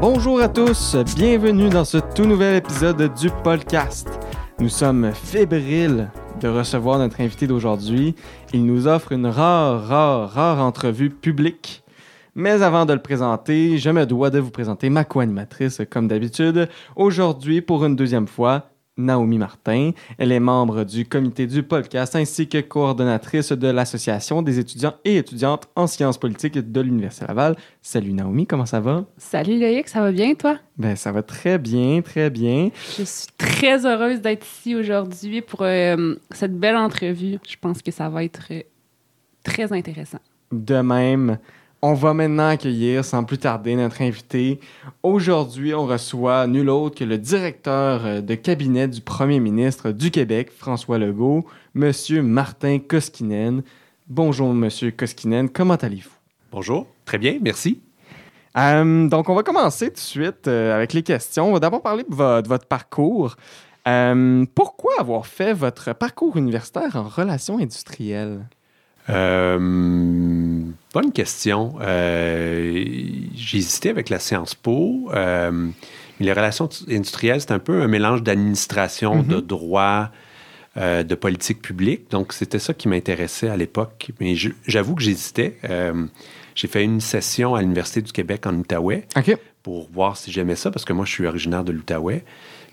Bonjour à tous, bienvenue dans ce tout nouvel épisode du podcast. Nous sommes fébriles de recevoir notre invité d'aujourd'hui. Il nous offre une rare, rare, rare entrevue publique. Mais avant de le présenter, je me dois de vous présenter ma co-animatrice comme d'habitude. Aujourd'hui, pour une deuxième fois, Naomi Martin. Elle est membre du comité du podcast ainsi que coordonnatrice de l'Association des étudiants et étudiantes en sciences politiques de l'Université Laval. Salut Naomi, comment ça va? Salut Loïc, ça va bien toi? Ben, ça va très bien, très bien. Je suis très heureuse d'être ici aujourd'hui pour euh, cette belle entrevue. Je pense que ça va être euh, très intéressant. De même, on va maintenant accueillir sans plus tarder notre invité. Aujourd'hui, on reçoit nul autre que le directeur euh, de cabinet du premier ministre du Québec, François Legault, Monsieur Martin Koskinen. Bonjour, Monsieur Koskinen, comment allez-vous? Bonjour, très bien, merci. Euh, donc, on va commencer tout de suite euh, avec les questions. On va d'abord parler de, vo- de votre parcours. Euh, pourquoi avoir fait votre parcours universitaire en relations industrielles? Euh, bonne question. Euh, J'ai hésité avec la Sciences Po. Euh, mais les relations industrielles, c'est un peu un mélange d'administration, Mhm. de droit, euh, de politique publique. Donc, c'était ça qui m'intéressait à l'époque. Mais j'avoue que j'hésitais. J'ai fait une session à l'Université du Québec en Outaouais pour voir si j'aimais ça, parce que moi, je suis originaire de l'Outaouais.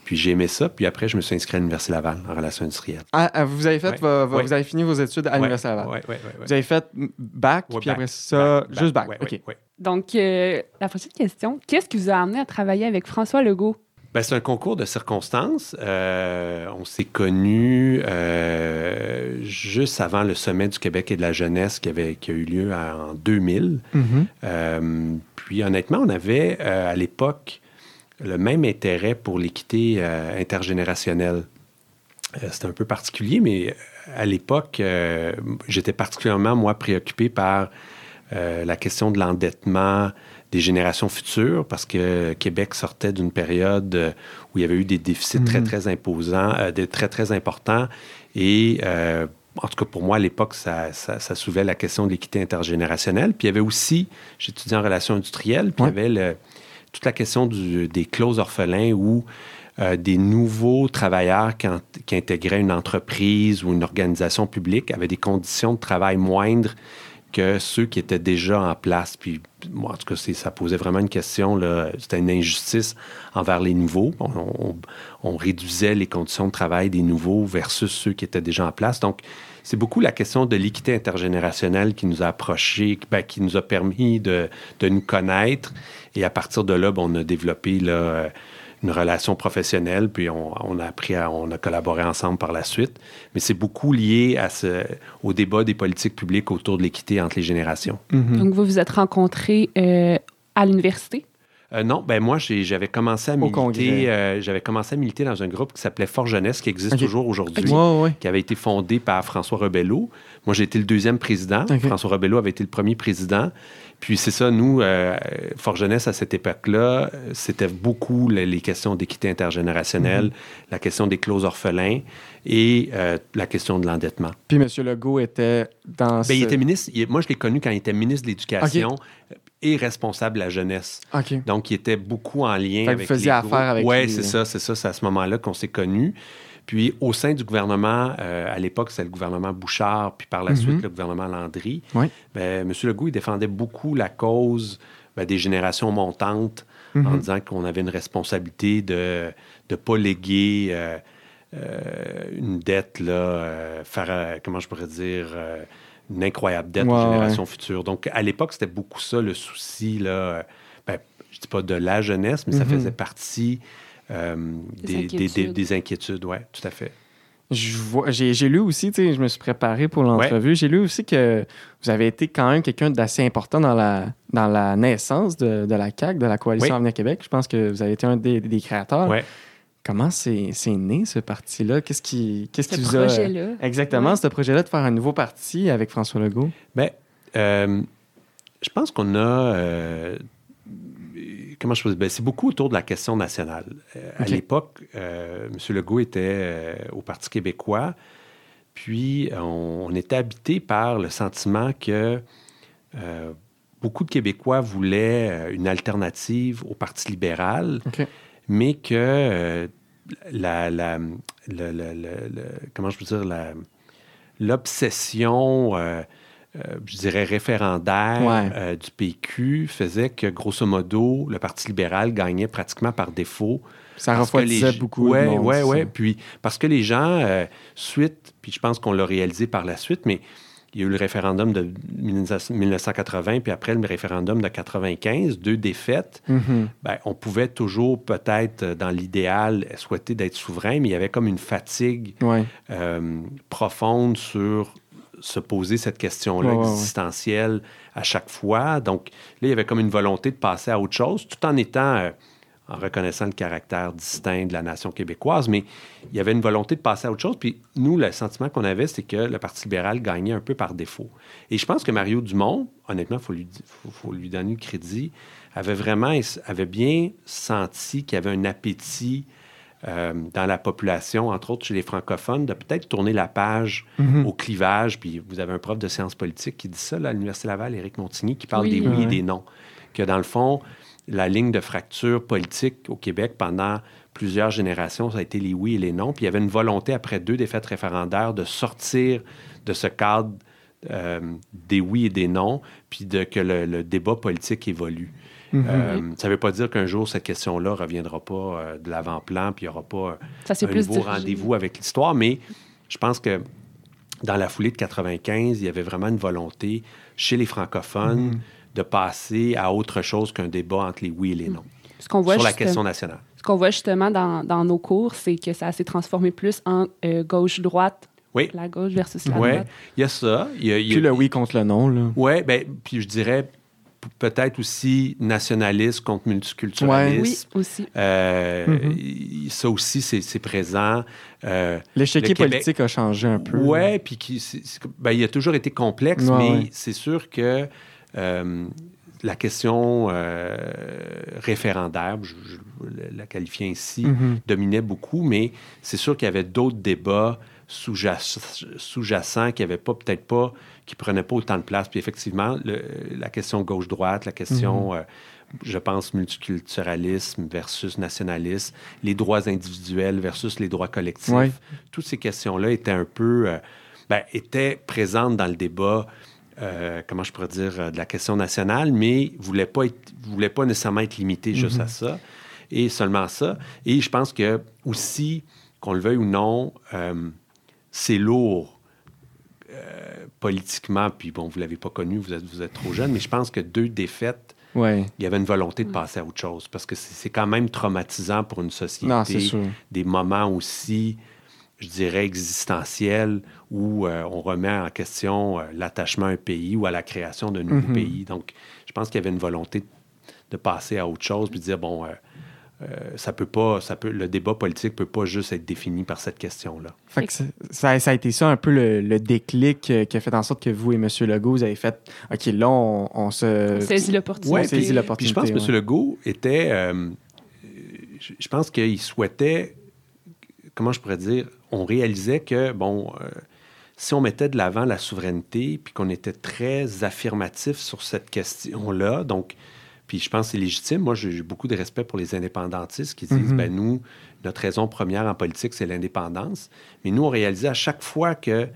Puis j'ai aimé ça. Puis après, je me suis inscrit à l'Université Laval en relations industrielles. Ah, ah, vous, avez fait Ouais. Ouais. vous avez fini vos études à l'Université Laval. Ouais. Vous avez fait bac, Ouais, puis après ça, juste bac. ouais, OK. ouais, ouais. Donc, euh, la prochaine question, qu'est-ce qui vous a amené à travailler avec François Legault? Ben, c'est un concours de circonstances. Euh, on s'est connus euh, juste avant le sommet du Québec et de la jeunesse qui, avait, qui a eu lieu en 2000. Mhm. Euh, puis honnêtement, on avait euh, à l'époque le même intérêt pour l'équité euh, intergénérationnelle. Euh, c'est un peu particulier, mais euh, à l'époque, j'étais particulièrement, moi, préoccupé par la question de l'endettement des générations futures, parce que Québec sortait d'une période où il y avait eu des déficits très, Mhm. très imposants, euh, des, très, très importants. Et euh, en tout cas, pour moi, à l'époque, ça, ça, ça soulevait la question de l'équité intergénérationnelle. Puis il y avait aussi, j'étudiais en relations industrielles, puis Ouais. il y avait le- toute la question des clauses orphelins où euh, des nouveaux travailleurs qui, en- qui intégraient une entreprise ou une organisation publique avaient des conditions de travail moindres que ceux qui étaient déjà en place. Puis, moi, en tout cas, ça posait vraiment une question. C'était une injustice envers les nouveaux. On, réduisait les conditions de travail des nouveaux versus ceux qui étaient déjà en place. Donc, c'est beaucoup la question de l'équité intergénérationnelle qui nous a approchés, ben, qui nous a permis de nous connaître. Et à partir de là, ben, on a développé là, euh, une relation professionnelle, puis on, on a appris, à, on a collaboré ensemble par la suite. Mais c'est beaucoup lié à ce, au débat des politiques publiques autour de l'équité entre les générations. Mhm. Donc, vous vous êtes rencontrés euh, à l'université? Euh, non, ben moi, j'avais commencé à militer. euh, j'avais commencé à militer dans un groupe qui s'appelait Fort Jeunesse, qui existe toujours aujourd'hui. Ouais, ouais. qui avait été fondé par François Rebello. Moi, j'ai été le deuxième président. François Rebello avait été le premier président. Puis c'est ça, nous, euh, Fort Jeunesse, à cette époque-là, c'était beaucoup le- les questions d'équité intergénérationnelle, Mhm. la question des clauses orphelins et euh, la question de l'endettement. Puis M. Legault était dans ce... il était ministre, il- moi, je l'ai connu quand il était ministre de l'Éducation et responsable de la jeunesse. OK. Donc, il était beaucoup en lien vous avec faisiez les affaire avec lui, c'est là. ça, c'est ça. C'est à ce moment-là qu'on s'est connus. Puis, au sein du gouvernement, euh, à l'époque, c'était le gouvernement Bouchard, puis par la Mhm. suite, le gouvernement Landry. Oui. Ben, M. Legault, il défendait beaucoup la cause ben, des générations montantes en Mhm. disant qu'on avait une responsabilité de ne pas léguer euh, euh, une dette, là, faire, comment je pourrais dire, une incroyable dette aux générations futures. Donc, à l'époque, c'était beaucoup ça, le souci, là, ben, je dis pas de la jeunesse, mais ça Mhm. faisait partie euh, des, des- des- inquiétudes. des inquiétudes, oui, tout à fait. Je vois- J'ai j'ai lu aussi, tu sais, je me suis préparé pour l'entrevue, j'ai lu aussi que vous avez été quand même quelqu'un d'assez important dans la, dans la naissance de, de la CAQ, de la Coalition Oui. Avenir Québec. Je pense que vous avez été un des, des créateurs. Ouais. Comment c'est c'est né, ce parti-là? Qu'est-ce qui, qu'est-ce Ce qui vous a... projet-là. Exactement, Ouais. ce projet-là de faire un nouveau parti avec François Legault? Ben, euh, je pense qu'on a. euh, comment je peux dire? Ben, c'est beaucoup autour de la question nationale. Euh, à l'époque, euh, M. Legault était euh, au Parti québécois, puis on, on était habité par le sentiment que beaucoup de Québécois voulaient une alternative au Parti libéral, mais que la, comment je peux dire, l'obsession, euh, je dirais, référendaire Ouais. euh, du PQ faisait que, grosso modo, le Parti libéral gagnait pratiquement par défaut. Ça refroidissait les- beaucoup c'est ouais. ça. Puis, parce que les gens, euh, suite, puis je pense qu'on l'a réalisé par la suite, mais il y a eu le référendum de 1980, puis après le référendum de 95, deux défaites. Ben, on pouvait toujours, peut-être, dans l'idéal, souhaiter d'être souverain, mais il y avait comme une fatigue Ouais. profonde sur se poser cette question-là ouais. existentielle à chaque fois. Donc là, il y avait comme une volonté de passer à autre chose, tout en étant, euh, en reconnaissant le caractère distinct de la nation québécoise, mais il y avait une volonté de passer à autre chose. Puis nous, le sentiment qu'on avait, c'est que le Parti libéral gagnait un peu par défaut. Et je pense que Mario Dumont, honnêtement, il faut lui, faut, faut lui donner le crédit, avait vraiment, avait bien senti qu'il y avait un appétit euh, dans la population, entre autres chez les francophones, de peut-être tourner la page Mhm. au clivage. Puis vous avez un prof de sciences politiques qui dit ça là, à l'Université Laval, Éric Montigny, qui parle Oui. des oui Ouais. et des non. Que dans le fond, la ligne de fracture politique au Québec pendant plusieurs générations, ça a été les oui et les non. Puis il y avait une volonté, après deux défaites référendaires, de sortir de ce cadre euh, des oui et des non, puis de, que le, le débat politique évolue. Mhm. Euh, ça ne veut pas dire qu'un jour, cette question-là ne reviendra pas euh, de l'avant-plan, puis il n'y aura pas Ça un plus nouveau rendez-vous avec l'histoire, mais je pense que dans la foulée de 95, il y avait vraiment une volonté chez les francophones Mhm. de passer à autre chose qu'un débat entre les oui et les non Ce qu'on voit, sur la question nationale. ce qu'on voit justement dans, dans nos cours, c'est que ça s'est transformé plus en euh, gauche-droite, Oui, la gauche versus la ouais, droite. il y a ça. Il y a, il y a- Puis le oui contre le non, là. Ouais, ben, puis je dirais peut-être aussi nationaliste contre multiculturalisme. Oui, aussi. Euh, Mhm. il- Ça aussi, c'est présent. Euh, L'échiquier Québec- politique a changé un peu. Ouais, puis ben, il a toujours été complexe, Ouais, mais ouais. c'est sûr que euh, la question euh, référendaire, je, je la qualifier ainsi, Mhm. dominait beaucoup, mais c'est sûr qu'il y avait d'autres débats sous-jac- sous-jacents qui n'avaient pas, peut-être pas, qui prenaient pas autant de place. Puis effectivement, le- la question gauche-droite, la question, Mhm. euh, je pense, multiculturalisme versus nationalisme, les droits individuels versus les droits collectifs, Ouais. toutes ces questions-là étaient un peu, euh, ben, étaient présentes dans le débat. euh, comment je pourrais dire, de la question nationale, mais ne voulaient pas, être- pas nécessairement être limitées juste Mhm. à ça, et seulement ça. Et je pense que aussi, qu'on le veuille ou non, euh, c'est lourd euh, politiquement, puis bon, vous ne l'avez pas connu, vous êtes, vous êtes trop jeune, mais je pense que deux défaites, Ouais. il y avait une volonté de passer à autre chose, parce que c'est quand même traumatisant pour une société Non, c'est sûr. des moments aussi, je dirais, existentiels où euh, on remet en question euh, l'attachement à un pays ou à la création d'un nouveau Mhm. pays. Donc, je pense qu'il y avait une volonté de passer à autre chose puis de dire, bon, ça peut pas, ça peut, le débat politique peut pas juste être défini par cette question-là. Que ça, ça a été ça un peu le, le déclic euh, qui a fait en sorte que vous et M. Legault, vous avez fait OK, là, on, on se. On saisit l'opportunité. Ouais, saisit Puis l'opportunité. je pense que ouais. M. Legault était. euh, je, je pense qu'il souhaitait. Comment je pourrais dire On réalisait que, bon, euh, si on mettait de l'avant la souveraineté, puis qu'on était très affirmatif sur cette question-là, donc. Puis je pense que c'est légitime. Moi, j'ai beaucoup de respect pour les indépendantistes qui disent, Mhm. ben nous, notre raison première en politique, c'est l'indépendance. Mais nous, on réalisait à chaque fois que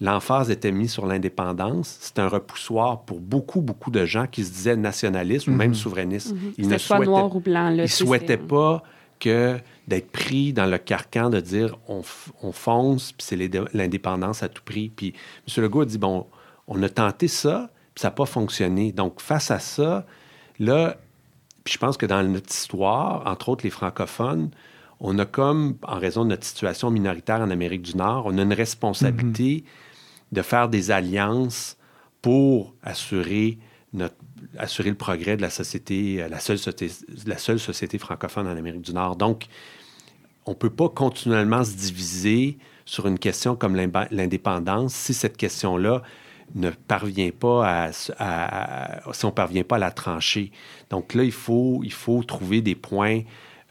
l'emphase était mise sur l'indépendance, c'était un repoussoir pour beaucoup, beaucoup de gens qui se disaient nationalistes ou même souverainistes. Mhm. Ils C'était ne soit souhaitaient, noir ou blanc. Là, ils c'est- souhaitaient c'est- pas que d'être pris dans le carcan de dire on, on fonce, puis c'est l'indé- l'indépendance à tout prix. Puis M. Legault a dit bon, on a tenté ça, puis ça n'a pas fonctionné. Donc, face à ça, là, puis je pense que dans notre histoire, entre autres les francophones, on a comme, en raison de notre situation minoritaire en Amérique du Nord, on a une responsabilité de faire des alliances pour assurer, notre, assurer le progrès de la société, euh, la seule, société, la seule société francophone en Amérique du Nord. Donc, on ne peut pas continuellement se diviser sur une question comme l'indépendance si cette question-là ne parvient pas à, si on parvient pas à la trancher. Donc là, il faut, il faut trouver des points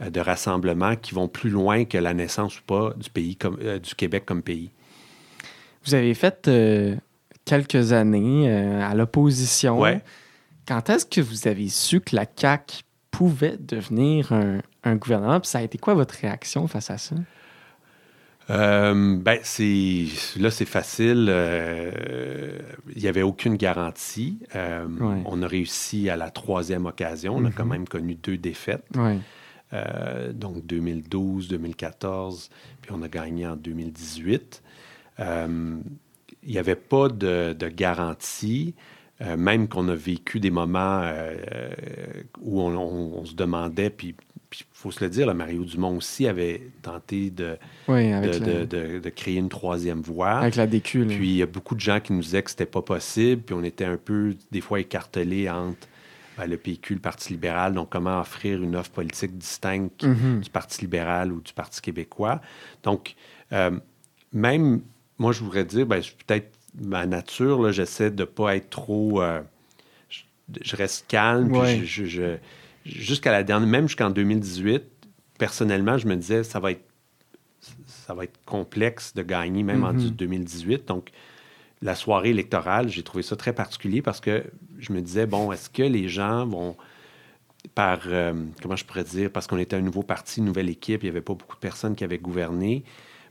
euh, de rassemblement qui vont plus loin que la naissance ou pas du pays comme euh, du Québec comme pays. Vous avez fait euh, quelques années à l'opposition. Ouais. Quand est-ce que vous avez su que la CAQ pouvait devenir un, un gouvernement? Puis ça a été quoi votre réaction face à ça? Euh, ben, c'est là, c'est facile. Euh, il n'y avait aucune garantie. Euh, on a réussi à la troisième occasion. On a quand mhm. même connu deux défaites. donc 2012, 2014, puis on a gagné en 2018. il n'y avait pas de, garantie. même qu'on a vécu des moments où on, se demandait, puis il faut se le dire, Mario Dumont aussi avait tenté de, de, créer une troisième voie. Avec la décule. Puis il y a beaucoup de gens qui nous disaient que c'était pas possible, puis on était un peu, des fois, écartelés entre ben, le PQ, le Parti libéral, donc comment offrir une offre politique distincte mm-hmm. du Parti libéral ou du Parti québécois? Donc, euh, même, moi, je voudrais dire, ben, peut-être ma nature, j'essaie de ne pas être trop... Euh, je, reste calme, puis je jusqu'à la dernière, même jusqu'en 2018, personnellement, je me disais, ça va être, ça va être complexe de gagner, même en 2018. Mhm. Donc, la soirée électorale, j'ai trouvé ça très particulier parce que je me disais, bon, est-ce que les gens vont, par, euh, comment je pourrais dire, parce qu'on était un nouveau parti, une nouvelle équipe, il n'y avait pas beaucoup de personnes qui avaient gouverné,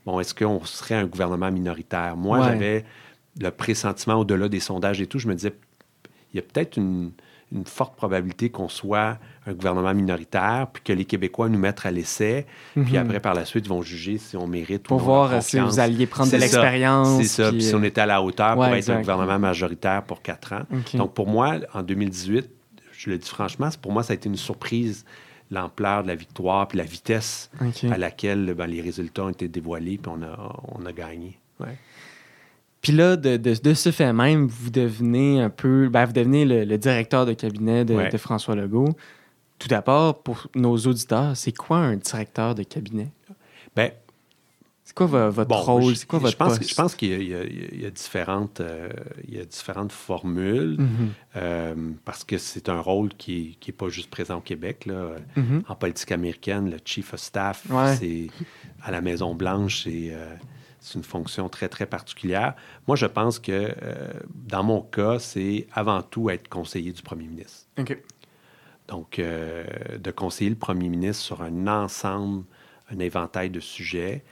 bon, est-ce qu'on serait un gouvernement minoritaire? Moi, j'avais le pressentiment au-delà des sondages et tout, je me disais, il y a peut-être une, une forte probabilité qu'on soit un gouvernement minoritaire, puis que les Québécois nous mettent à l'essai, puis mhm. après, par la suite, ils vont juger si on mérite pour ou non voir si vous alliez prendre de l'expérience. C'est ça, puis, si on était à la hauteur pour être un gouvernement majoritaire pour quatre ans. Donc, pour moi, en 2018, je le dis franchement, pour moi, ça a été une surprise l'ampleur de la victoire, puis la vitesse à laquelle ben, les résultats ont été dévoilés, puis on a, on a gagné. Ouais. Puis là, de, ce fait même, vous devenez un peu, ben, vous devenez le, directeur de cabinet de, François Legault. Tout d'abord, pour nos auditeurs, c'est quoi un directeur de cabinet? Ben, c'est quoi votre rôle? C'est quoi votre je pense, poste? Je pense qu'il y, a différentes, euh, il y a différentes formules mm-hmm. euh, parce que c'est un rôle qui n'est pas juste présent au Québec. Là. Mm-hmm. En politique américaine, le chief of staff, c'est à la Maison-Blanche, c'est... Euh, c'est une fonction très, très particulière. Moi, je pense que euh, dans mon cas, c'est avant tout être conseiller du premier ministre. OK. Donc, euh, de conseiller le premier ministre sur un ensemble, un éventail de sujets.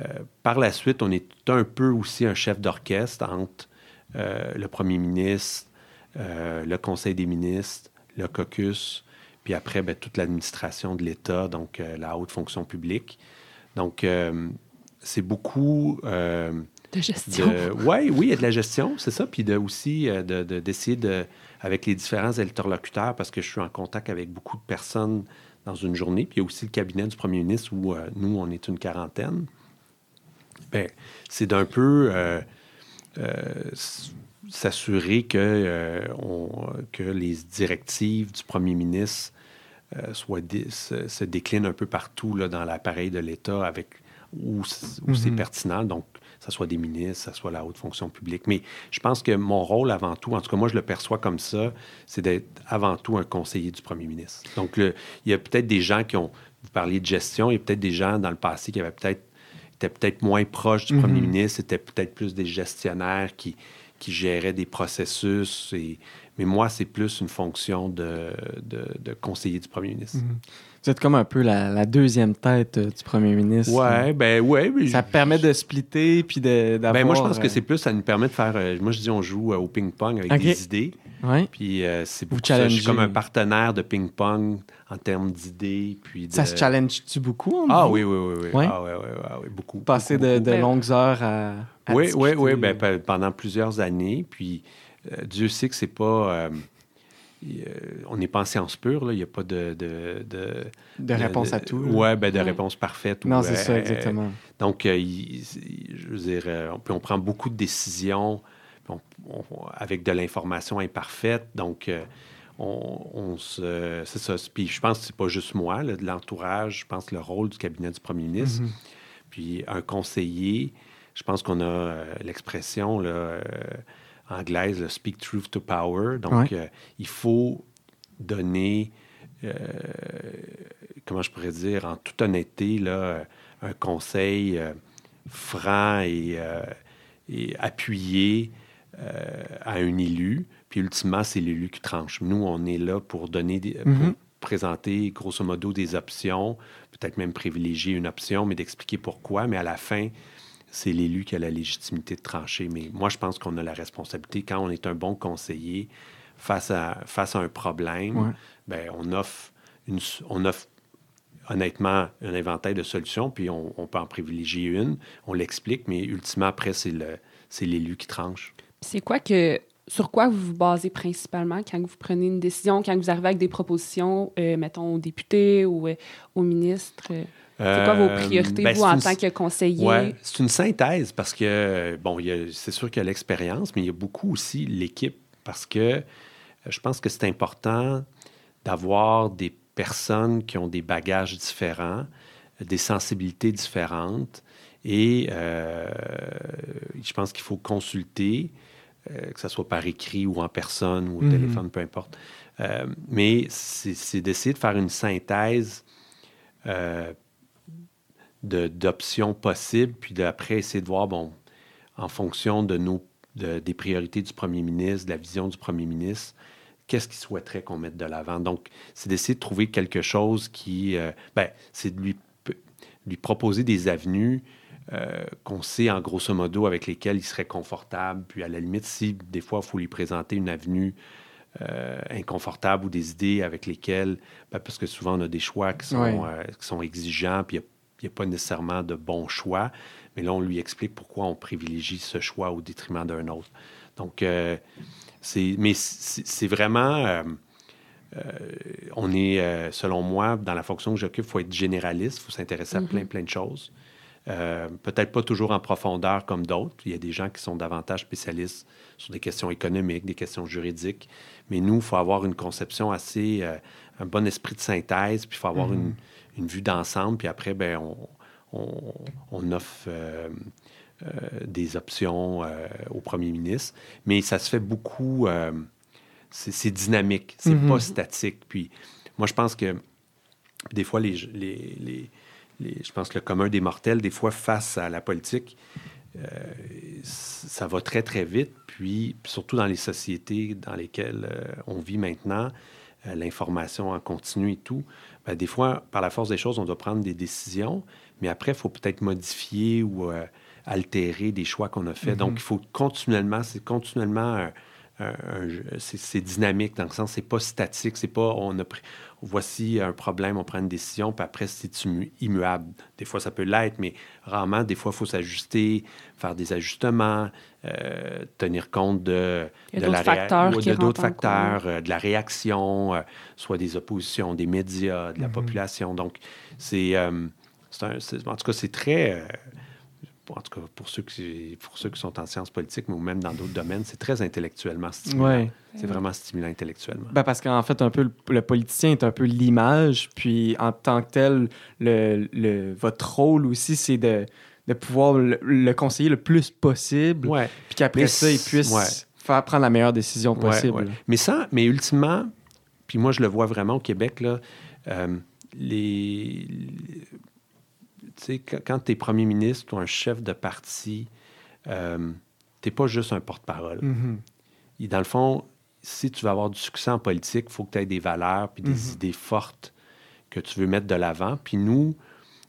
Euh, par la suite, on est un peu aussi un chef d'orchestre entre le premier ministre, le conseil des ministres, le caucus, puis après, ben, toute l'administration de l'État, donc la haute fonction publique. Donc, c'est beaucoup. Euh, de gestion. Ouais, oui, il y a de la gestion, c'est ça. Puis de, aussi euh, d'essayer de, avec les différents interlocuteurs, parce que je suis en contact avec beaucoup de personnes dans une journée. Puis il y a aussi le cabinet du premier ministre où euh, nous, on est une quarantaine. Bien, c'est d'un peu s'assurer que, que les directives du premier ministre soient se, déclinent un peu partout là, dans l'appareil de l'État avec où, c'est mhm. pertinent. Donc, que ce soit des ministres, que ce soit la haute fonction publique. Mais je pense que mon rôle avant tout, en tout cas moi je le perçois comme ça, c'est d'être avant tout un conseiller du premier ministre. Donc il y a peut-être des gens qui ont, vous parliez de gestion, il y a peut-être des gens dans le passé qui avaient peut-être étaient peut-être moins proches du premier mhm. ministre, c'était peut-être plus des gestionnaires qui, qui géraient des processus. Et, mais moi, c'est plus une fonction de, de, conseiller du premier ministre. Mhm. Vous êtes comme un peu la, deuxième tête euh, du premier ministre. Ouais, ben ouais. ça permet de splitter puis d'avoir... Ben moi, je pense que euh, c'est plus, ça nous permet de faire... Euh, moi, je dis, on joue au ping-pong avec des idées. Ouais. Puis c'est beaucoup ça, je suis comme un partenaire de ping-pong en termes d'idées. Puis Ça se challenge-tu beaucoup? ah oui, oui, oui. oui. Ah, ouais, ouais, ouais, beaucoup. Passer de, longues heures à, Oui, oui, oui. Ben, pendant plusieurs années. Puis Dieu sait que c'est pas on n'est pas en science pure, là. il n'y a pas de... De, de, réponse à tout. Oui, ben, de réponse parfaite. Non, c'est ça, exactement. donc, euh, je veux dire, euh, on, on, prend beaucoup de décisions avec de l'information imparfaite. Donc, euh, on, se... C'est ça. Puis je pense que c'est pas juste moi, de l'entourage. Je pense que le rôle du cabinet du premier ministre, mm-hmm. puis un conseiller, je pense qu'on a l'expression, là anglaise, le Speak Truth to Power. Donc, il faut donner, comment je pourrais dire, en toute honnêteté, là, un conseil franc et, et appuyé à un élu. Puis ultimement, c'est l'élu qui tranche. Nous, on est là pour donner des, mm-hmm présenter grosso modo des options, peut-être même privilégier une option, mais d'expliquer pourquoi. Mais à la fin, c'est l'élu qui a la légitimité de trancher. Mais moi, je pense qu'on a la responsabilité, quand on est un bon conseiller, face à, face à un problème, ben, on, offre une, on offre honnêtement un inventaire de solutions, puis on, peut en privilégier une, on l'explique, mais ultimement, après, c'est l'élu qui tranche. C'est quoi que sur quoi vous vous basez principalement quand vous prenez une décision, quand vous arrivez avec des propositions, euh, mettons, aux députés ou euh, aux ministres? C'est quoi vos euh, priorités, ben, vous, en tant que conseiller? Ouais, c'est une synthèse parce que, bon, c'est sûr qu'il y a l'expérience, mais il y a beaucoup aussi l'équipe parce que je pense que c'est important d'avoir des personnes qui ont des bagages différents, des sensibilités différentes et je pense qu'il faut consulter euh, que ce soit par écrit ou en personne ou au mhm. téléphone, peu importe. Euh, mais c'est d'essayer de faire une synthèse euh, d'options possibles, puis d'après essayer de voir, bon, en fonction de nos, des priorités du premier ministre, de la vision du premier ministre, qu'est-ce qu'il souhaiterait qu'on mette de l'avant? Donc, c'est d'essayer de trouver quelque chose qui, ben, c'est de lui, lui proposer des avenues euh, qu'on sait en grosso modo avec lesquels il serait confortable. Puis à la limite, si des fois il faut lui présenter une avenue euh, inconfortable ou des idées avec lesquelles, ben, parce que souvent on a des choix qui sont, euh, qui sont exigeants, puis il n'y a, pas nécessairement de bons choix. Mais là, on lui explique pourquoi on privilégie ce choix au détriment d'un autre. Donc, c'est, mais c'est vraiment. on est, selon moi, dans la fonction que j'occupe, il faut être généraliste, il faut s'intéresser à mm-hmm. plein, plein de choses. Euh, peut-être pas toujours en profondeur comme d'autres. Il y a des gens qui sont davantage spécialistes sur des questions économiques, des questions juridiques. Mais nous, il faut avoir une conception assez, euh, un bon esprit de synthèse, puis il faut avoir mhm. une, vue d'ensemble. Puis après, ben, on, offre euh, des options au premier ministre. Mais ça se fait beaucoup, c'est dynamique, c'est mhm. pas statique. Puis moi, je pense que des fois, les, les je pense que le commun des mortels, des fois, face à la politique, euh, ça va très, très vite. Puis, surtout dans les sociétés dans lesquelles euh, on vit maintenant, euh, l'information en continu et tout, ben, des fois, par la force des choses, on doit prendre des décisions, mais après, il faut peut-être modifier ou altérer des choix qu'on a faits. Donc, mm-hmm. il faut continuellement, c'est continuellement c'est dynamique dans le sens, c'est pas statique, c'est pas on a pris, voici un problème, on prend une décision, puis après, c'est immuable. Des fois, ça peut l'être, mais rarement, des fois, il faut s'ajuster, faire des ajustements, euh, tenir compte de, de la facteurs de d'autres facteurs, euh, de la réaction, euh, soit des oppositions, des médias, de la mm-hmm. population. Donc, c'est, en tout cas, c'est très en tout cas pour ceux, qui, pour ceux qui sont en sciences politiques, mais même dans d'autres domaines, c'est très intellectuellement stimulant. C'est vraiment stimulant intellectuellement. Ben parce qu'en fait, un peu, le, politicien est un peu l'image, puis en tant que tel, le, votre rôle aussi, c'est de, de pouvoir le, conseiller le plus possible, puis qu'après ça, il puisse faire prendre la meilleure décision possible. Mais ça, mais ultimement, puis moi, je le vois vraiment au Québec, là, euh, les quand tu es premier ministre ou un chef de parti, euh, tu n'es pas juste un porte-parole. Mm-hmm. Dans le fond, si tu veux avoir du succès en politique, il faut que tu aies des valeurs puis des mm-hmm. idées fortes que tu veux mettre de l'avant. Puis nous,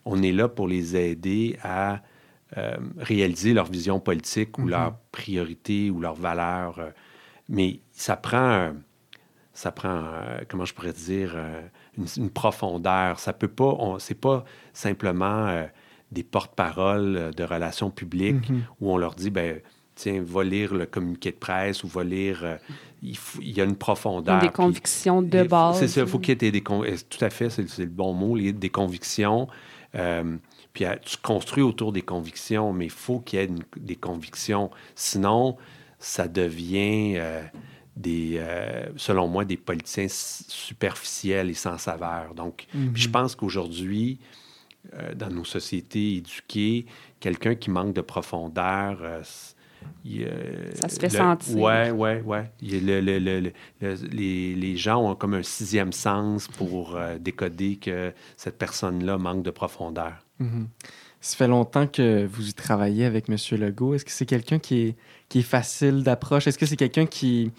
on est là pour les aider à euh, réaliser leur vision politique ou mm-hmm. leurs priorités ou leurs valeurs. Euh, mais ça prend, ça prend comment je pourrais dire, une, profondeur. Ça peut pas, c'est pas simplement euh, des porte-paroles euh, de relations publiques mm-hmm. où on leur dit, ben tiens, va lire le communiqué de presse ou va lire. Euh, il, y a une profondeur. Des convictions de base. C'est ça, il faut qu'il y ait des. Tout à fait, c'est le bon mot, des convictions. puis tu construis autour des convictions, mais il faut qu'il y ait des convictions. Sinon, ça devient des, euh, selon moi, des politiciens superficiels et sans saveur. Donc, je mhm. pense qu'aujourd'hui, euh, dans nos sociétés éduquées, quelqu'un qui manque de profondeur, euh, ça se fait sentir. Oui, oui, oui. les, les, gens ont comme un sixième sens pour décoder que cette personne-là manque de profondeur. Mm-hmm. Ça fait longtemps que vous travaillez avec M. Legault. Est-ce que c'est quelqu'un qui est, qui est facile d'approche? Est-ce que c'est quelqu'un qui,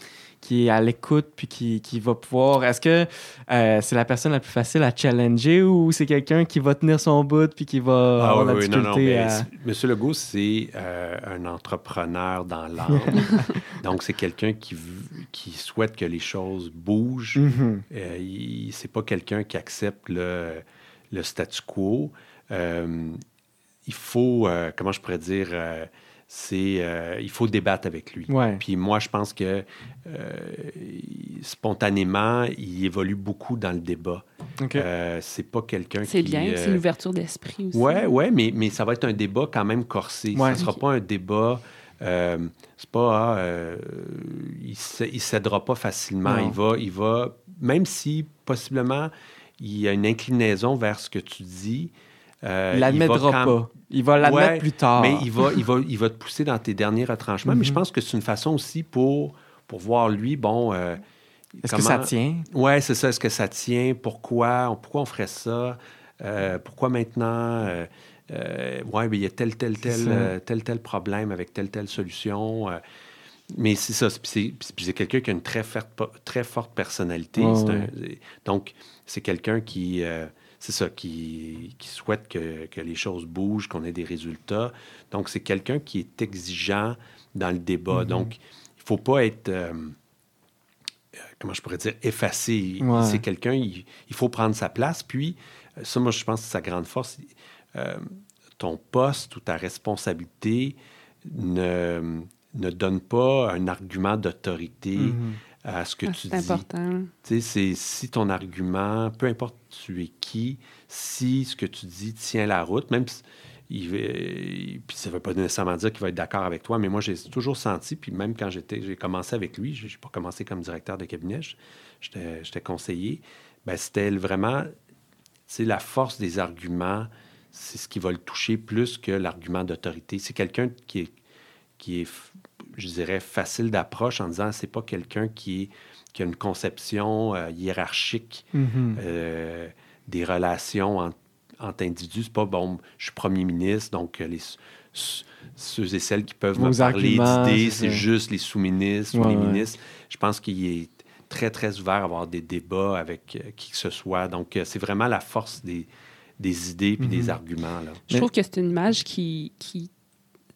qui est à l'écoute puis qui, qui, va pouvoir. Est-ce que euh, c'est la personne la plus facile à challenger ou c'est quelqu'un qui va tenir son bout puis qui va ah, avoir oui, la difficulté non, non, Monsieur Legault, c'est euh, un entrepreneur dans l'âme. Donc, c'est quelqu'un qui, qui souhaite que les choses bougent. Mm-hmm. euh, c'est pas quelqu'un qui accepte le, le statu quo. Il faut, comment je pourrais dire c'est euh, il faut débattre avec lui. Puis moi, je pense que euh, spontanément, il évolue beaucoup dans le débat. Euh, c'est pas quelqu'un qui... C'est bien, c'est l'ouverture d'esprit aussi. Oui, ouais, mais, mais ça va être un débat quand même corsé. Ça ne sera pas un débat... c'est pas... Ah, il ne cédera pas facilement. Il va, il va... Même si, possiblement, il y a une inclinaison vers ce que tu dis... il l'admettra pas. Il va l'admettre plus tard. Mais il va, il, va, il va te pousser dans tes derniers retranchements. Mais je mhm. pense que c'est une façon aussi pour, pour voir lui, bon. Euh, Est-ce que ça tient? Oui, c'est ça. Est-ce que ça tient? Pourquoi? Pourquoi on ferait ça? Euh, pourquoi maintenant? Euh, oui, mais il y a tel, tel, tel, tel, tel problème avec telle, telle solution. mais c'est ça. C'est quelqu'un qui a une très, très forte personnalité. donc, c'est quelqu'un qui c'est ça, qui, qui souhaite que, que, les choses bougent, qu'on ait des résultats. Donc, c'est quelqu'un qui est exigeant dans le débat. Mm-hmm. Donc, il ne faut pas être, euh, euh, comment je pourrais dire, effacé. C'est quelqu'un, il, faut prendre sa place. Puis, euh, ça, moi, je pense que c'est sa grande force. ton poste ou ta responsabilité ne, ne donne pas un argument d'autorité. Mm-hmm à ce que ah, tu dis. C'est important. C'est si ton argument, peu importe tu es qui, si ce que tu dis tient la route, même si il, puis ça ne veut pas nécessairement dire qu'il va être d'accord avec toi, mais moi, j'ai toujours senti, puis même quand j'étais, j'ai commencé avec lui, je n'ai pas commencé comme directeur de cabinet, j'étais conseiller, ben, c'était vraiment, c'est la force des arguments, c'est ce qui va le toucher plus que l'argument d'autorité. C'est quelqu'un qui est, qui est je dirais, facile d'approche en disant c'est pas quelqu'un qui, qui a une conception euh, hiérarchique mm-hmm. euh, des relations entre, entre individus. C'est pas bon, je suis premier ministre, donc les, ceux et celles qui peuvent me parler d'idées, c'est juste les sous-ministres ou les ministres. Je pense qu'il est très, très ouvert à avoir des débats avec euh, qui que ce soit. Donc, c'est vraiment la force des, des idées puis des mm-hmm. arguments. Là. Je trouve que c'est une image qui, qui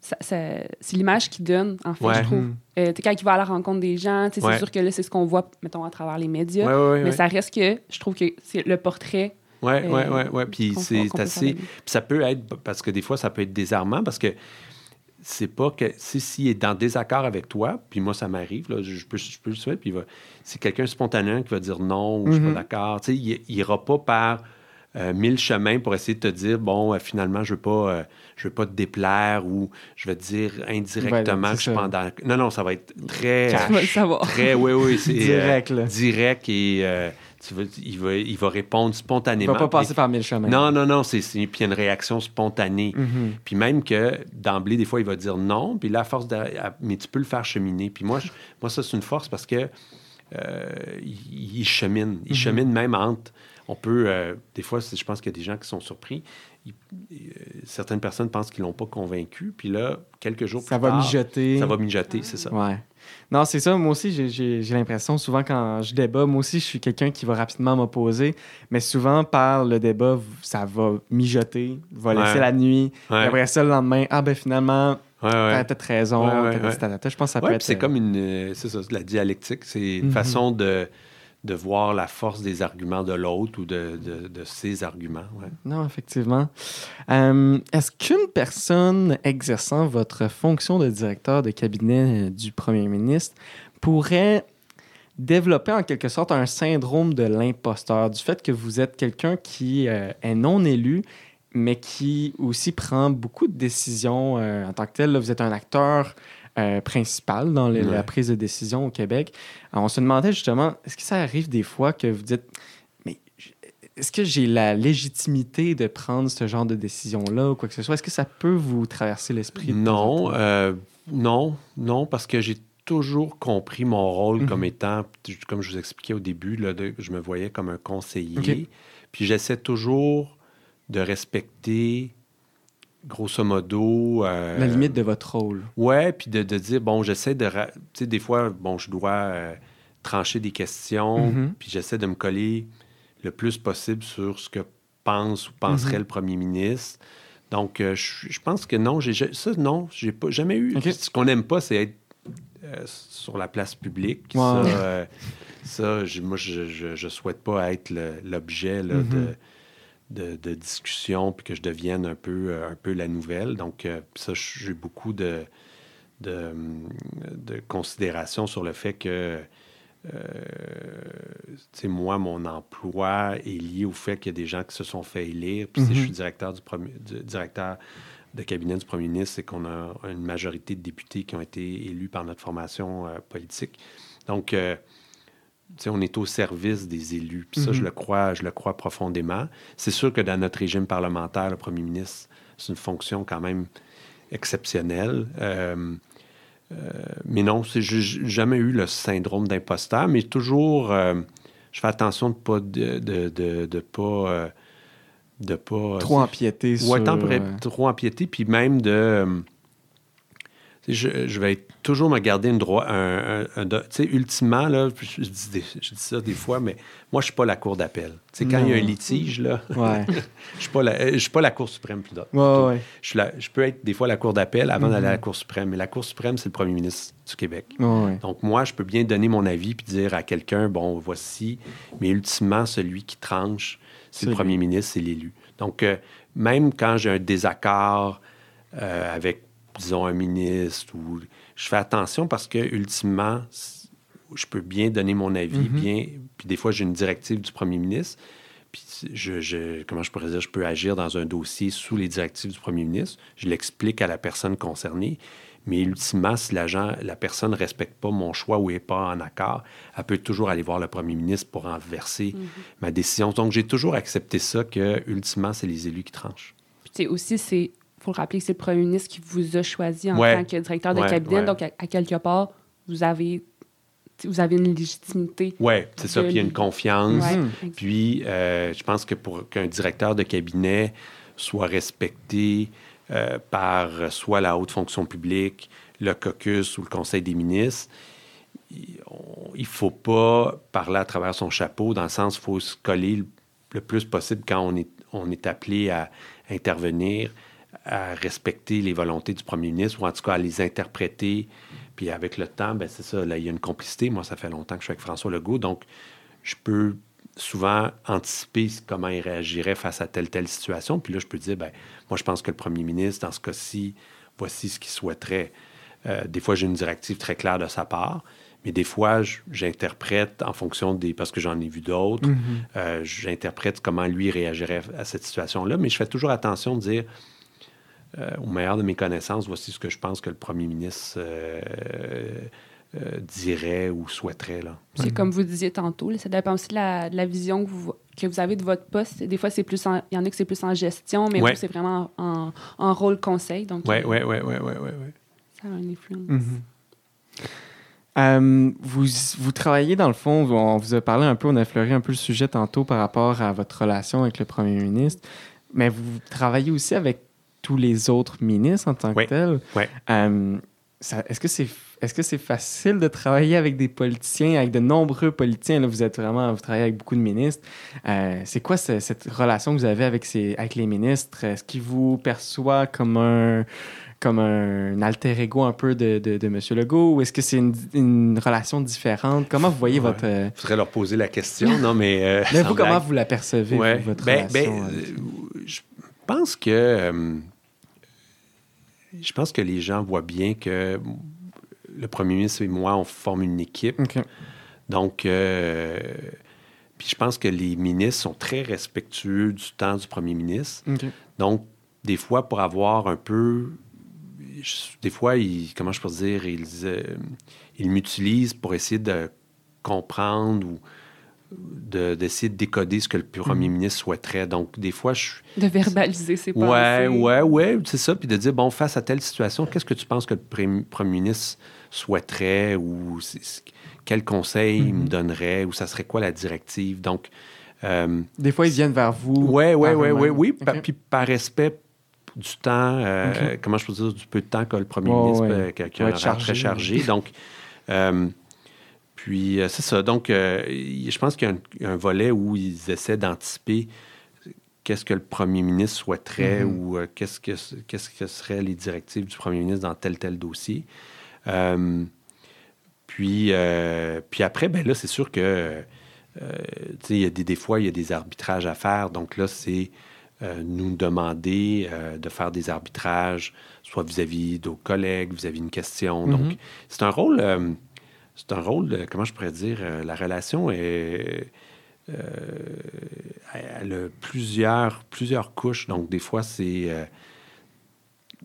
c'est l'image qu'il donne, en fait, je trouve. Euh, quand il va à la rencontre des gens, c'est sûr que là, c'est ce qu'on voit, mettons, à travers les médias. mais ça reste que, je trouve que c'est le portrait. Oui, oui, oui. Ouais. Puis c'est assez. Puis ça peut être, parce que des fois, ça peut être désarmant, parce que c'est pas que. S'il est dans désaccord avec toi, puis moi, ça m'arrive, là, je peux, je peux le souhaiter, puis c'est quelqu'un spontané qui va dire non ou je suis pas mm-hmm. d'accord. Tu sais, il n'ira pas par euh, mille chemins pour essayer de te dire bon, euh, finalement, je veux pas, euh, je veux pas te déplaire ou je vais te dire indirectement que je suis pendant. Non, non, ça va être très. Tu vas le savoir. Très, oui, oui, c'est direct, direct et. Tu il, va, il va répondre spontanément. Il va pas passer par mille chemins. Non, non, non, c'est puis il y a une réaction spontanée. Mm-hmm. Puis même que d'emblée, des fois, il va dire non, puis là, à force de... Mais tu peux le faire cheminer. Puis moi, moi ça, c'est une force parce que il, chemine. Il mm-hmm. chemine même entre on peut, euh, des fois, je pense qu'il y a des gens qui sont surpris. Euh, certaines personnes pensent qu'ils ne l'ont pas convaincu. Puis là, quelques jours ça plus va mijoter. Ça va mijoter, c'est ça. Ouais. Non, c'est ça. Moi aussi, j'ai l'impression, souvent, quand je débat, moi aussi, je suis quelqu'un qui va rapidement m'opposer. Mais souvent, par le débat, ça va mijoter, va laisser la nuit. Et après ça, le lendemain, ah ben finalement, Ouais, T'as peut-être raison. Je pense que ça peut être. C'est comme une. C'est ça, la dialectique. C'est une mhm. façon de, de voir la force des arguments de l'autre ou de, de, ses arguments. Non, effectivement. Euh, est-ce qu'une personne exerçant votre fonction de directeur de cabinet euh, du premier ministre pourrait développer en quelque sorte un syndrome de l'imposteur, du fait que vous êtes quelqu'un qui euh, est non élu, mais qui aussi prend beaucoup de décisions en tant que tel. vous êtes un acteur euh, principal dans la prise de décision au Québec. on se demandait justement, est-ce que ça arrive des fois que vous dites, mais est-ce que j'ai la légitimité de prendre ce genre de décision-là ou quoi que ce soit? Est-ce que ça peut vous traverser l'esprit? Non, euh, non, non, parce que j'ai toujours compris mon rôle comme mhm. étant, comme je vous expliquais au début, là, je me voyais comme un conseiller. Puis j'essaie toujours de respecter, grosso modo... Euh, la limite de votre rôle. Ouais, puis de, dire, bon, j'essaie de... Tu sais, des fois, bon, je dois euh, trancher des questions, mhm. puis j'essaie de me coller le plus possible sur ce que pense ou penserait mhm. le premier ministre. Donc, euh, je, pense que non, j'ai ça, non, j'ai pas jamais eu. Ce qu'on n'aime pas, c'est être sur la place publique. Ça, ça moi, je, ne souhaite pas être l'objet mhm. de, de, discussion puis que je devienne un peu, un peu la nouvelle. Donc, ça, j'ai beaucoup de, de, de considération sur le fait que euh, moi, mon emploi est lié au fait qu'il y a des gens qui se sont fait élire. Puis si je suis mhm. directeur, du, directeur de cabinet du premier ministre, c'est qu'on a une majorité de députés qui ont été élus par notre formation euh, politique. Donc, euh, on est au service des élus. Puis ça, je mhm. le crois, je le crois profondément. C'est sûr que dans notre régime parlementaire, le premier ministre, c'est une fonction quand même exceptionnelle. Euh, euh, mais non, j'ai jamais eu le syndrome d'imposteur, mais toujours, euh, je fais attention de pas de, de, de, pas de pas trop empiéter ouais, trop empiéter puis même de je, vais toujours me garder une droit. Un, tu sais, ultimement, là, je dis, je dis, ça des fois, mais moi, je ne suis pas la Cour d'appel. Tu sais, quand il y a un litige, là, ouais. je ne suis pas la Cour suprême plus ouais, je, je, peux être des fois la Cour d'appel avant d'aller à la mm-hmm. Cour suprême, mais la Cour suprême, c'est le premier ministre du Québec. Donc, moi, je peux bien donner mon avis puis dire à quelqu'un, bon, voici, mais ultimement, celui qui tranche, c'est le premier ministre, c'est l'élu. Donc, euh, même quand j'ai un désaccord euh, avec disons, un ministre ou je fais attention parce que ultimement, je peux bien donner mon avis, mhm. bien. Puis des fois, j'ai une directive du premier ministre. Puis je, comment je pourrais dire, je peux agir dans un dossier sous les directives du premier ministre. Je l'explique à la personne concernée. Mais ultimement, si l'agent, la personne ne respecte pas mon choix ou n'est pas en accord, elle peut toujours aller voir le premier ministre pour renverser mhm. ma décision. Donc, j'ai toujours accepté ça que, ultimement, c'est les élus qui tranchent. Puis aussi, c'est faut le rappeler que c'est le premier ministre qui vous a choisi en tant que directeur de cabinet. Donc, à, quelque part, vous avez, vous avez une légitimité. Oui, c'est ça. Puis il y a une confiance. puis, euh, je pense que pour qu'un directeur de cabinet soit respecté euh, par soit la haute fonction publique, le caucus ou le conseil des ministres, il ne faut pas parler à travers son chapeau, dans le sens il faut se coller le, plus possible quand on est, on est appelé à intervenir à respecter les volontés du premier ministre, ou en tout cas à les interpréter. Puis avec le temps, ben c'est ça, là, il y a une complicité. Moi, ça fait longtemps que je suis avec François Legault, donc je peux souvent anticiper comment il réagirait face à telle, telle situation. Puis là, je peux dire, ben moi, je pense que le premier ministre, dans ce cas-ci, voici ce qu'il souhaiterait. Euh, des fois, j'ai une directive très claire de sa part, mais des fois, j'interprète en fonction des... parce que j'en ai vu d'autres, mm-hmm. euh, j'interprète comment lui réagirait à cette situation-là, mais je fais toujours attention de dire, euh, au meilleur de mes connaissances, voici ce que je pense que le premier ministre euh, euh, dirait ou souhaiterait. C'est comme vous disiez tantôt, ça dépend aussi de la, vision que vous, que vous, avez de votre poste. Des fois, c'est plus il y en a que c'est plus en gestion, mais vous, c'est vraiment en, en, rôle conseil. Oui, oui, oui, oui, oui, oui. Ça a une influence. Mm-hmm. vous, vous travaillez dans le fond, on vous a parlé un peu, on a effleuré un peu le sujet tantôt par rapport à votre relation avec le premier ministre, mais vous travaillez aussi avec tous les autres ministres en tant que tels. Euh, est-ce que c'est est-ce que c'est facile de travailler avec des politiciens, avec de nombreux politiciens? Là, vous êtes vraiment, vous travaillez avec beaucoup de ministres. Euh, c'est quoi cette relation que vous avez avec, ces, avec les ministres? Est-ce qu'ils vous perçoivent comme un, comme un alter ego un peu de, de, M. Legault? Ou est-ce que c'est une, relation différente? Comment vous voyez votre... Il euh, faudrait leur poser la question, non, mais... mais vous, comment vous la percevez, votre ben, ben, relation? je pense que je pense que les gens voient bien que le premier ministre et moi, on forme une équipe. Donc, euh, puis je pense que les ministres sont très respectueux du temps du premier ministre. Donc, des fois, pour avoir un peu. Des fois, ils, comment je peux dire, ils, euh, ils m'utilisent pour essayer de comprendre ou d'essayer de, décoder ce que le premier mhm. ministre souhaiterait. Donc, des fois, je... De verbaliser ses pensées. Ouais, ouais, ouais, c'est ça. Puis de dire, bon, face à telle situation, qu'est-ce que tu penses que le premier ministre souhaiterait ou quel conseil il me mhm. donnerait ou ça serait quoi la directive? Donc... Euh, des fois, ils viennent vers vous. Oui, oui, oui, oui, oui. Puis par respect du temps, euh, comment je peux dire, du peu de temps que le premier ministre, ouais. quelqu'un très chargé. Donc, euh, puis, euh, c'est ça. Donc, euh, je pense qu'il y, a un volet où ils essaient d'anticiper qu'est-ce que le premier ministre souhaiterait mm-hmm. ou euh, qu'est-ce que, qu'est-ce que seraient les directives du premier ministre dans tel tel dossier. puis, puis après, ben là, c'est sûr que, il y a des, des, fois, il y a des arbitrages à faire. Donc là, c'est nous demander de faire des arbitrages, soit vis-à-vis de nos collègues, vis-à-vis d'une question. Donc, mm-hmm. c'est un rôle c'est un rôle, comment je pourrais dire, euh, la relation est. Euh, elle a plusieurs, plusieurs couches. Donc, des fois, c'est. Euh,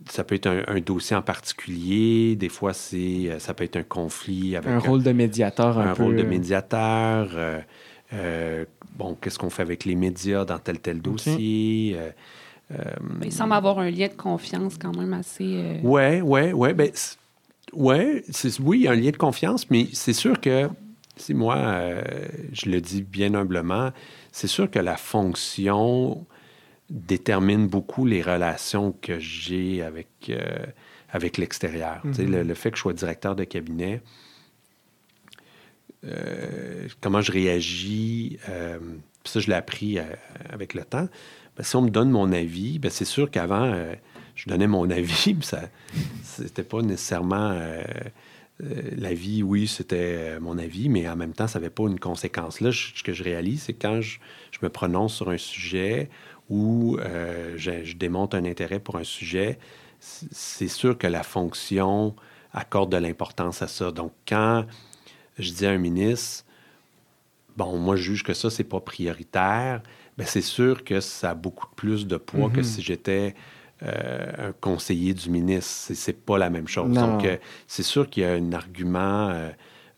ça peut être un, dossier en particulier, des fois, c'est, ça peut être un conflit avec. Un rôle de médiateur, un, un rôle de médiateur. bon, qu'est-ce qu'on fait avec les médias dans tel tel dossier? il semble avoir un lien de confiance quand même assez. Oui, oui, oui. Ouais, oui, il y a un lien de confiance, mais c'est sûr que, si moi, euh, je le dis bien humblement, c'est sûr que la fonction détermine beaucoup les relations que j'ai avec, euh, avec l'extérieur. Mm-hmm. le, fait que je sois directeur de cabinet, euh, comment je réagis, ça, je l'ai appris avec le temps. Ben, si on me donne mon avis, ben, c'est sûr qu'avant je donnais mon avis, puis ça, c'était pas nécessairement euh, euh, l'avis, oui, c'était euh, mon avis, mais en même temps, ça n'avait pas une conséquence. Là, ce que je réalise, c'est quand je, me prononce sur un sujet ou je, je, démontre un intérêt pour un sujet, c'est sûr que la fonction accorde de l'importance à ça. Donc, quand je dis à un ministre, bon, moi, je juge que ça, c'est pas prioritaire, bien, c'est sûr que ça a beaucoup plus de poids que mm-hmm. si j'étais euh, un conseiller du ministre. C'est pas la même chose. Donc, euh, c'est sûr qu'il y a un argument euh,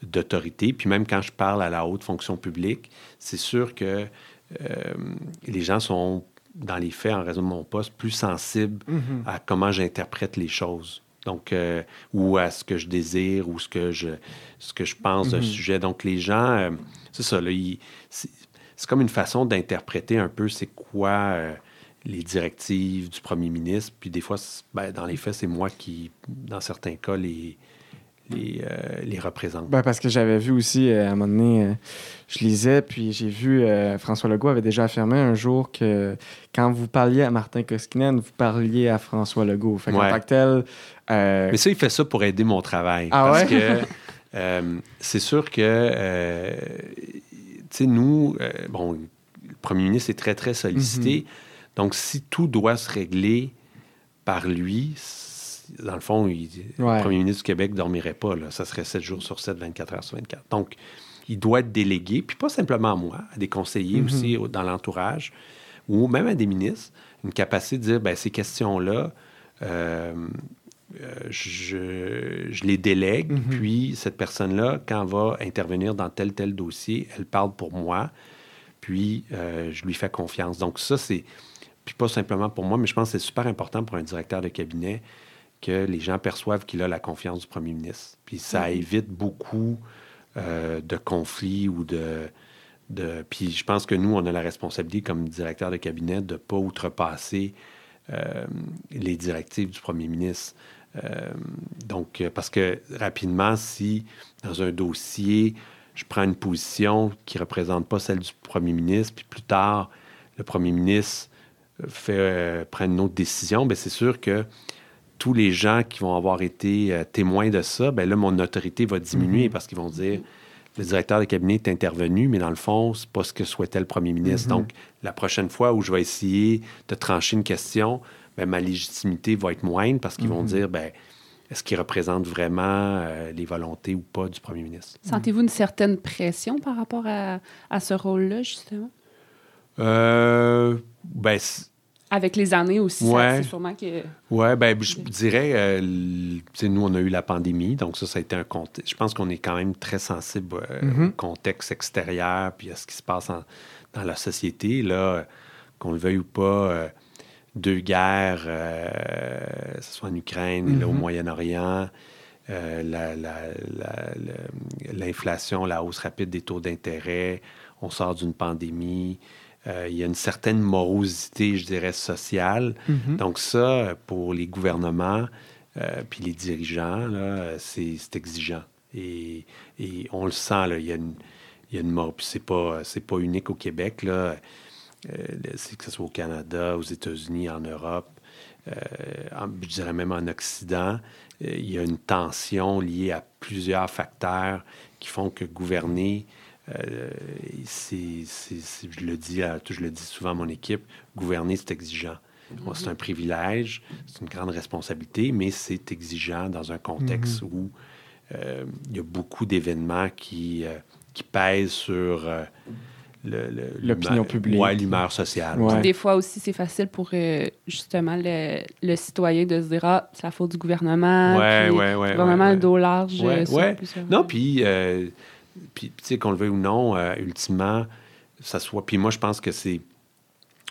d'autorité. Puis même quand je parle à la haute fonction publique, c'est sûr que les gens sont, dans les faits, en raison de mon poste, plus sensibles mm-hmm. à comment j'interprète les choses. Donc, ou à ce que je désire ou ce que je, ce que je pense d'un mm-hmm. sujet. Donc, les gens, c'est ça, c'est comme une façon d'interpréter un peu c'est quoi les directives du premier ministre. Puis des fois, ben, dans les faits, c'est moi qui, dans certains cas, les, les, euh, représente. Ben, parce que j'avais vu aussi, euh, à un moment donné, euh, je lisais, puis j'ai vu François Legault avait déjà affirmé un jour que quand vous parliez à Martin Koskinen, vous parliez à François Legault. Fait ouais. tel, Mais ça, il fait ça pour aider mon travail. Ah parce que c'est sûr que, tu sais, nous, bon, le premier ministre est très, très sollicité. Mm-hmm. Donc, si tout doit se régler par lui, dans le fond, le premier ministre du Québec ne dormirait pas. Là. Ça serait 7 jours sur 7, 24 heures sur 24. Donc, il doit être délégué, puis pas simplement à moi, à des conseillers mm-hmm. aussi dans l'entourage, ou même à des ministres, une capacité de dire, ben, ces questions-là, euh, euh, je, je, les délègue, mm-hmm. puis cette personne-là, quand elle va intervenir dans tel, tel dossier, elle parle pour moi, puis euh, je lui fais confiance. Donc ça, c'est puis pas simplement pour moi, mais je pense que c'est super important pour un directeur de cabinet que les gens perçoivent qu'il a la confiance du premier ministre. Puis ça évite beaucoup euh, de conflits ou de, de... Puis je pense que nous, on a la responsabilité comme directeur de cabinet de ne pas outrepasser euh, les directives du premier ministre. Euh, donc, parce que rapidement, si dans un dossier, je prends une position qui ne représente pas celle du premier ministre, puis plus tard, le premier ministre fait, euh, prendre une autre décision, bien, c'est sûr que tous les gens qui vont avoir été euh, témoins de ça, bien là, mon autorité va diminuer mhm. parce qu'ils vont dire le directeur de cabinet est intervenu, mais dans le fond, c'est pas ce que souhaitait le premier ministre. Mhm. Donc, la prochaine fois où je vais essayer de trancher une question, bien, ma légitimité va être moindre parce qu'ils vont mhm. dire ben est-ce qu'il représente vraiment euh, les volontés ou pas du premier ministre? Sentez-vous une certaine pression par rapport à, à ce rôle-là, justement? Euh, ben, avec les années aussi, c'est sûrement que... Oui, ben, je dirais, euh, nous, on a eu la pandémie, donc ça, ça a été un contexte. Je pense qu'on est quand même très sensible euh, mm-hmm. au contexte extérieur puis à ce qui se passe dans la société. Là, qu'on le veuille ou pas, euh, deux guerres, que ce soit en Ukraine, au mm-hmm. Moyen-Orient, l'inflation, la, hausse rapide des taux d'intérêt, on sort d'une pandémie. Euh, il y a une certaine morosité, je dirais, sociale. Mhm. Donc ça, pour les gouvernements, euh, puis les dirigeants, c'est exigeant. Et, on le sent, là, il y a une, il y a une c'est pas, pas unique au Québec, là. Euh, que ce soit au Canada, aux États-Unis, en Europe, je dirais même en Occident, il y a une tension liée à plusieurs facteurs qui font que gouverner, euh, je, le dis je le dis souvent à mon équipe, gouverner, c'est exigeant. C'est un privilège, c'est une grande responsabilité, mais c'est exigeant dans un contexte mhm. où euh, il y a beaucoup d'événements qui, euh, qui pèsent sur l'opinion publique. Ouais, l'humeur sociale. Des fois aussi, c'est facile pour justement le, le, citoyen de se dire Ah, c'est la faute du gouvernement. Ouais, puis, ouais, ouais. Le gouvernement le dos large. Ouais, Non, puis puis, tu sais, qu'on le veuille ou non, euh, ultimement, ça soit. Puis moi, je pense que c'est.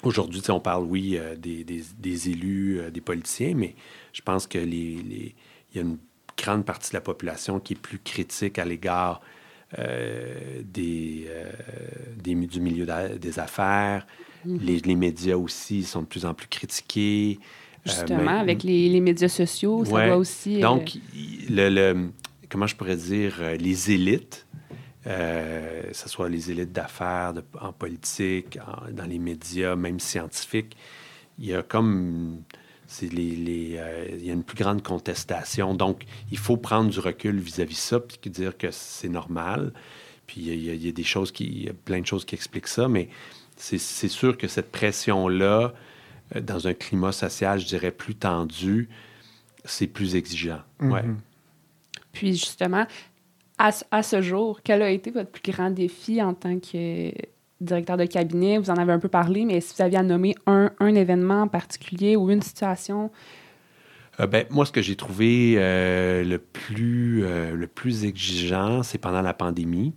Aujourd'hui, on parle, oui, euh, des, des, élus, euh, des politiciens, mais je pense que les, les... il y a une grande partie de la population qui est plus critique à l'égard des, des, du milieu des affaires. Mm-hmm. les, les, médias aussi sont de plus en plus critiqués. Justement, avec les, les, médias sociaux, ça doit aussi. Donc, le, le, comment je pourrais dire, les élites euh, que ce soit les élites d'affaires, en politique, dans les médias, même scientifiques, il y a comme euh, il y a une plus grande contestation. Donc, il faut prendre du recul vis-à-vis de ça, puis dire que c'est normal. Puis il y, a, des choses qui, plein de choses qui expliquent ça, mais c'est sûr que cette pression-là, euh, dans un climat social, je dirais, plus tendu, c'est plus exigeant. ouais. Mm-hmm. Puis justement, à, ce jour, quel a été votre plus grand défi en tant que directeur de cabinet? Vous en avez un peu parlé, mais si vous aviez à nommer un, événement en particulier ou une situation? Euh, ben, moi, ce que j'ai trouvé euh, le, plus, euh, le plus exigeant, c'est pendant la pandémie,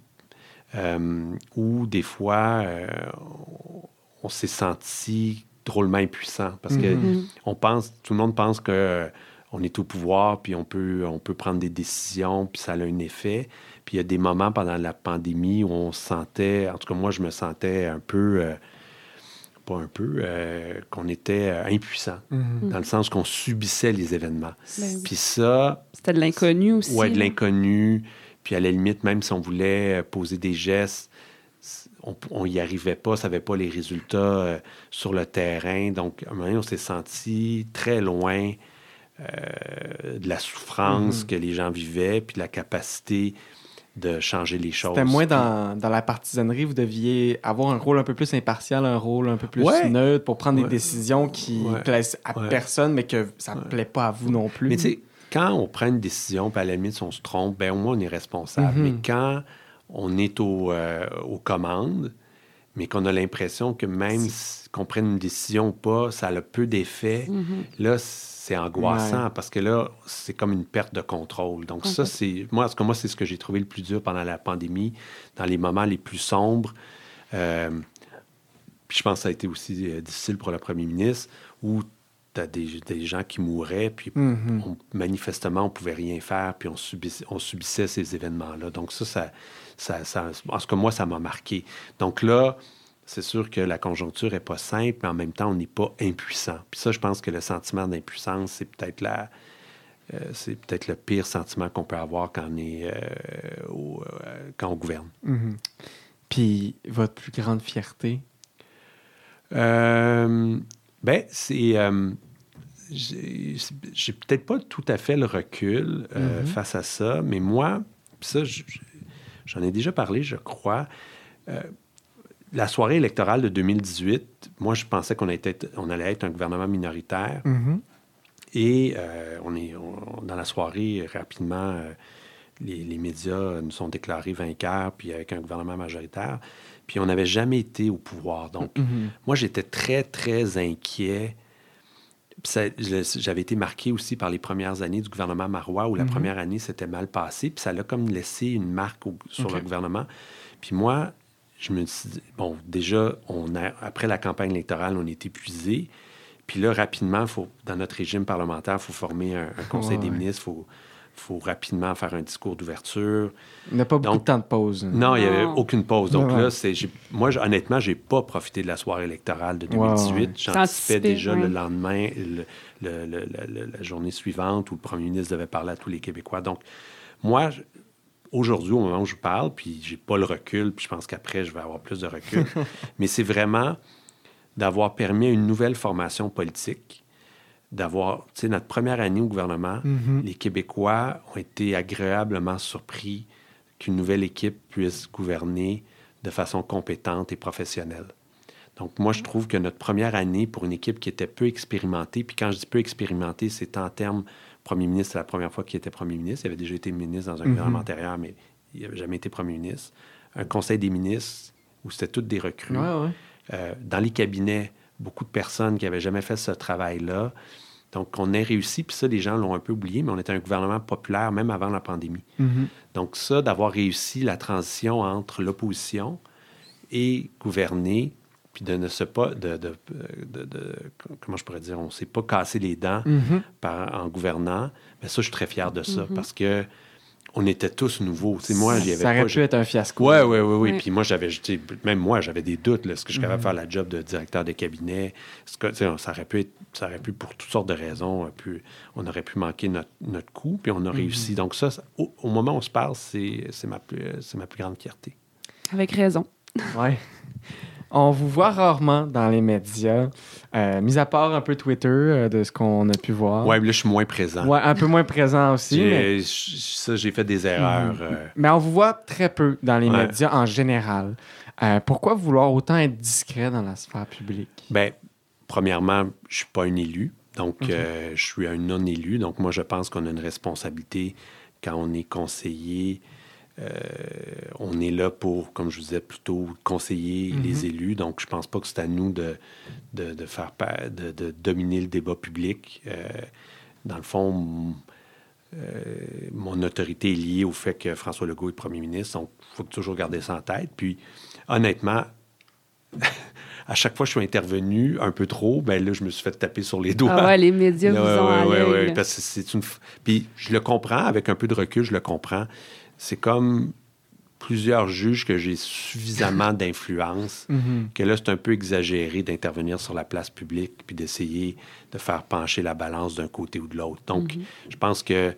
où des fois, on s'est senti drôlement impuissant parce que mm-hmm. on pense, tout le monde pense que on est au pouvoir, puis on peut, on peut prendre des décisions, puis ça a un effet. Puis il y a des moments pendant la pandémie où on se sentait, en tout cas moi je me sentais un peu, euh, pas un peu, euh, qu'on était euh, impuissant, mhm. dans le sens qu'on subissait les événements. Ben puis ça... C'était de l'inconnu aussi. Oui, de l'inconnu. Puis à la limite, même si on voulait poser des gestes, on n'y arrivait pas, ça n'avait pas les résultats sur le terrain. Donc, à un moment donné, on s'est senti très loin euh, de la souffrance mhm. que les gens vivaient, puis de la capacité de changer les choses. C'était moins dans, dans, la partisanerie, vous deviez avoir un rôle un peu plus impartial, un rôle un peu plus neutre pour prendre des décisions qui plaisent à personne, mais que ça ne plaît pas à vous non plus. Mais tu sais, quand on prend une décision, puis à la limite, on se trompe, ben au moins on est responsable. Mais mhm. quand on est au, euh, aux commandes, mais qu'on a l'impression que même qu'on prenne une décision ou pas, ça a peu d'effet, mhm. là, c'est angoissant parce que là, c'est comme une perte de contrôle. Donc, ça, c'est. Moi, moi c'est ce que j'ai trouvé le plus dur pendant la pandémie, dans les moments les plus sombres. Euh, puis je pense que ça a été aussi euh, difficile pour le premier ministre, où tu as des, des, gens qui mouraient, puis mm-hmm. manifestement, on pouvait rien faire, puis on subissait, on subissait ces événements-là. Donc, ça, ça, ça, ça, en tout cas, moi, ça m'a marqué. Donc là, c'est sûr que la conjoncture n'est pas simple, mais en même temps, on n'est pas impuissant. Puis ça, je pense que le sentiment d'impuissance, c'est peut-être la, euh, c'est peut-être le pire sentiment qu'on peut avoir quand on, est, euh, euh, quand on gouverne. Mm-hmm. Puis votre plus grande fierté? ben, c'est. j'ai peut-être pas tout à fait le recul mm-hmm. face à ça, mais moi, ça, j'en ai déjà parlé, je crois la soirée électorale de 2018, moi, je pensais qu'on on allait être un gouvernement minoritaire. Mm-hmm. Et euh, on est dans la soirée rapidement. Euh, les, médias nous sont déclarés vainqueurs, puis avec un gouvernement majoritaire. Puis on n'avait jamais été au pouvoir. Donc, mm-hmm. moi, j'étais très, très inquiet. J'avais été marqué aussi par les premières années du gouvernement Marois, où la mm-hmm. première année s'était mal passée, puis ça l'a comme laissé une marque sur le gouvernement. Puis moi, je me suis dit, bon, déjà, on a, après la campagne électorale, on est épuisé. Puis là, rapidement, faut, dans notre régime parlementaire, il faut former un, conseil des ministres, il faut, faut, rapidement faire un discours d'ouverture. Il n'y a pas beaucoup de temps de pause. Non, il n'y avait aucune pause. Donc là, c'est, moi, honnêtement, je n'ai pas profité de la soirée électorale de 2018. J'anticipais déjà le lendemain, la journée suivante où le premier ministre devait parler à tous les Québécois. Donc, moi, aujourd'hui, au moment où je parle, puis j'ai pas le recul, puis je pense qu'après, je vais avoir plus de recul, mais c'est vraiment d'avoir permis une nouvelle formation politique, d'avoir, tu sais, notre première année au gouvernement, mm-hmm. les Québécois ont été agréablement surpris qu'une nouvelle équipe puisse gouverner de façon compétente et professionnelle. Donc, moi, je trouve que notre première année, pour une équipe qui était peu expérimentée, puis quand je dis peu expérimentée, c'est en termes premier ministre, c'est la première fois qu'il était premier ministre. Il avait déjà été ministre dans un gouvernement mhm. antérieur, mais il n'avait jamais été premier ministre. Un conseil des ministres où c'était toutes des recrues. Euh, dans les cabinets, beaucoup de personnes qui n'avaient jamais fait ce travail-là. Donc, on a réussi, puis ça, les gens l'ont un peu oublié, mais on était un gouvernement populaire même avant la pandémie. Mhm. Donc, ça, d'avoir réussi la transition entre l'opposition et gouverner, puis de ne se pas, de, de, comment je pourrais dire, on ne s'est pas cassé les dents par, en gouvernant. Mais ça, je suis très fier de ça mm-hmm. parce que on était tous nouveaux. moi, ça, ça aurait pu être un fiasco. Oui, oui, oui, oui. Puis moi, j'avais, même moi, j'avais des doutes. Est-ce que je suis capable de mm-hmm. faire la job de directeur de cabinet? Que, ça, aurait pu être, ça aurait pu, pour toutes sortes de raisons, on aurait pu manquer notre, notre coup, puis on a réussi. Donc ça, au, au, moment où on se parle, c'est, ma, plus, ma plus grande fierté. Avec raison. Oui. On vous voit rarement dans les médias, euh, mis à part un peu Twitter, euh, de ce qu'on a pu voir. Oui, là, je suis moins présent. Oui, un peu moins présent aussi. Mais... Ça, j'ai fait des erreurs. Mhm. Euh. Mais on vous voit très peu dans les médias en général. pourquoi vouloir autant être discret dans la sphère publique? Bien, premièrement, je ne suis pas un élu. Donc, je suis un non-élu. Donc, moi, je pense qu'on a une responsabilité quand on est conseiller euh, on est là pour, comme je vous disais, plutôt conseiller les mhm. élus. Donc, je pense pas que c'est à nous de, de, faire de, de, dominer le débat public. Euh, dans le fond, euh, mon autorité est liée au fait que François Legault est premier ministre. Donc, il faut toujours garder ça en tête. Puis, honnêtement, à chaque fois que je suis intervenu un peu trop, ben là, je me suis fait taper sur les doigts. Ah ouais, les médias vous ont ouais, ouais, parce que une... Puis je le comprends, avec un peu de recul, je le comprends c'est comme plusieurs juges que j'ai suffisamment d'influence mhm. que là, c'est un peu exagéré d'intervenir sur la place publique puis d'essayer de faire pencher la balance d'un côté ou de l'autre. Donc, mhm. je pense que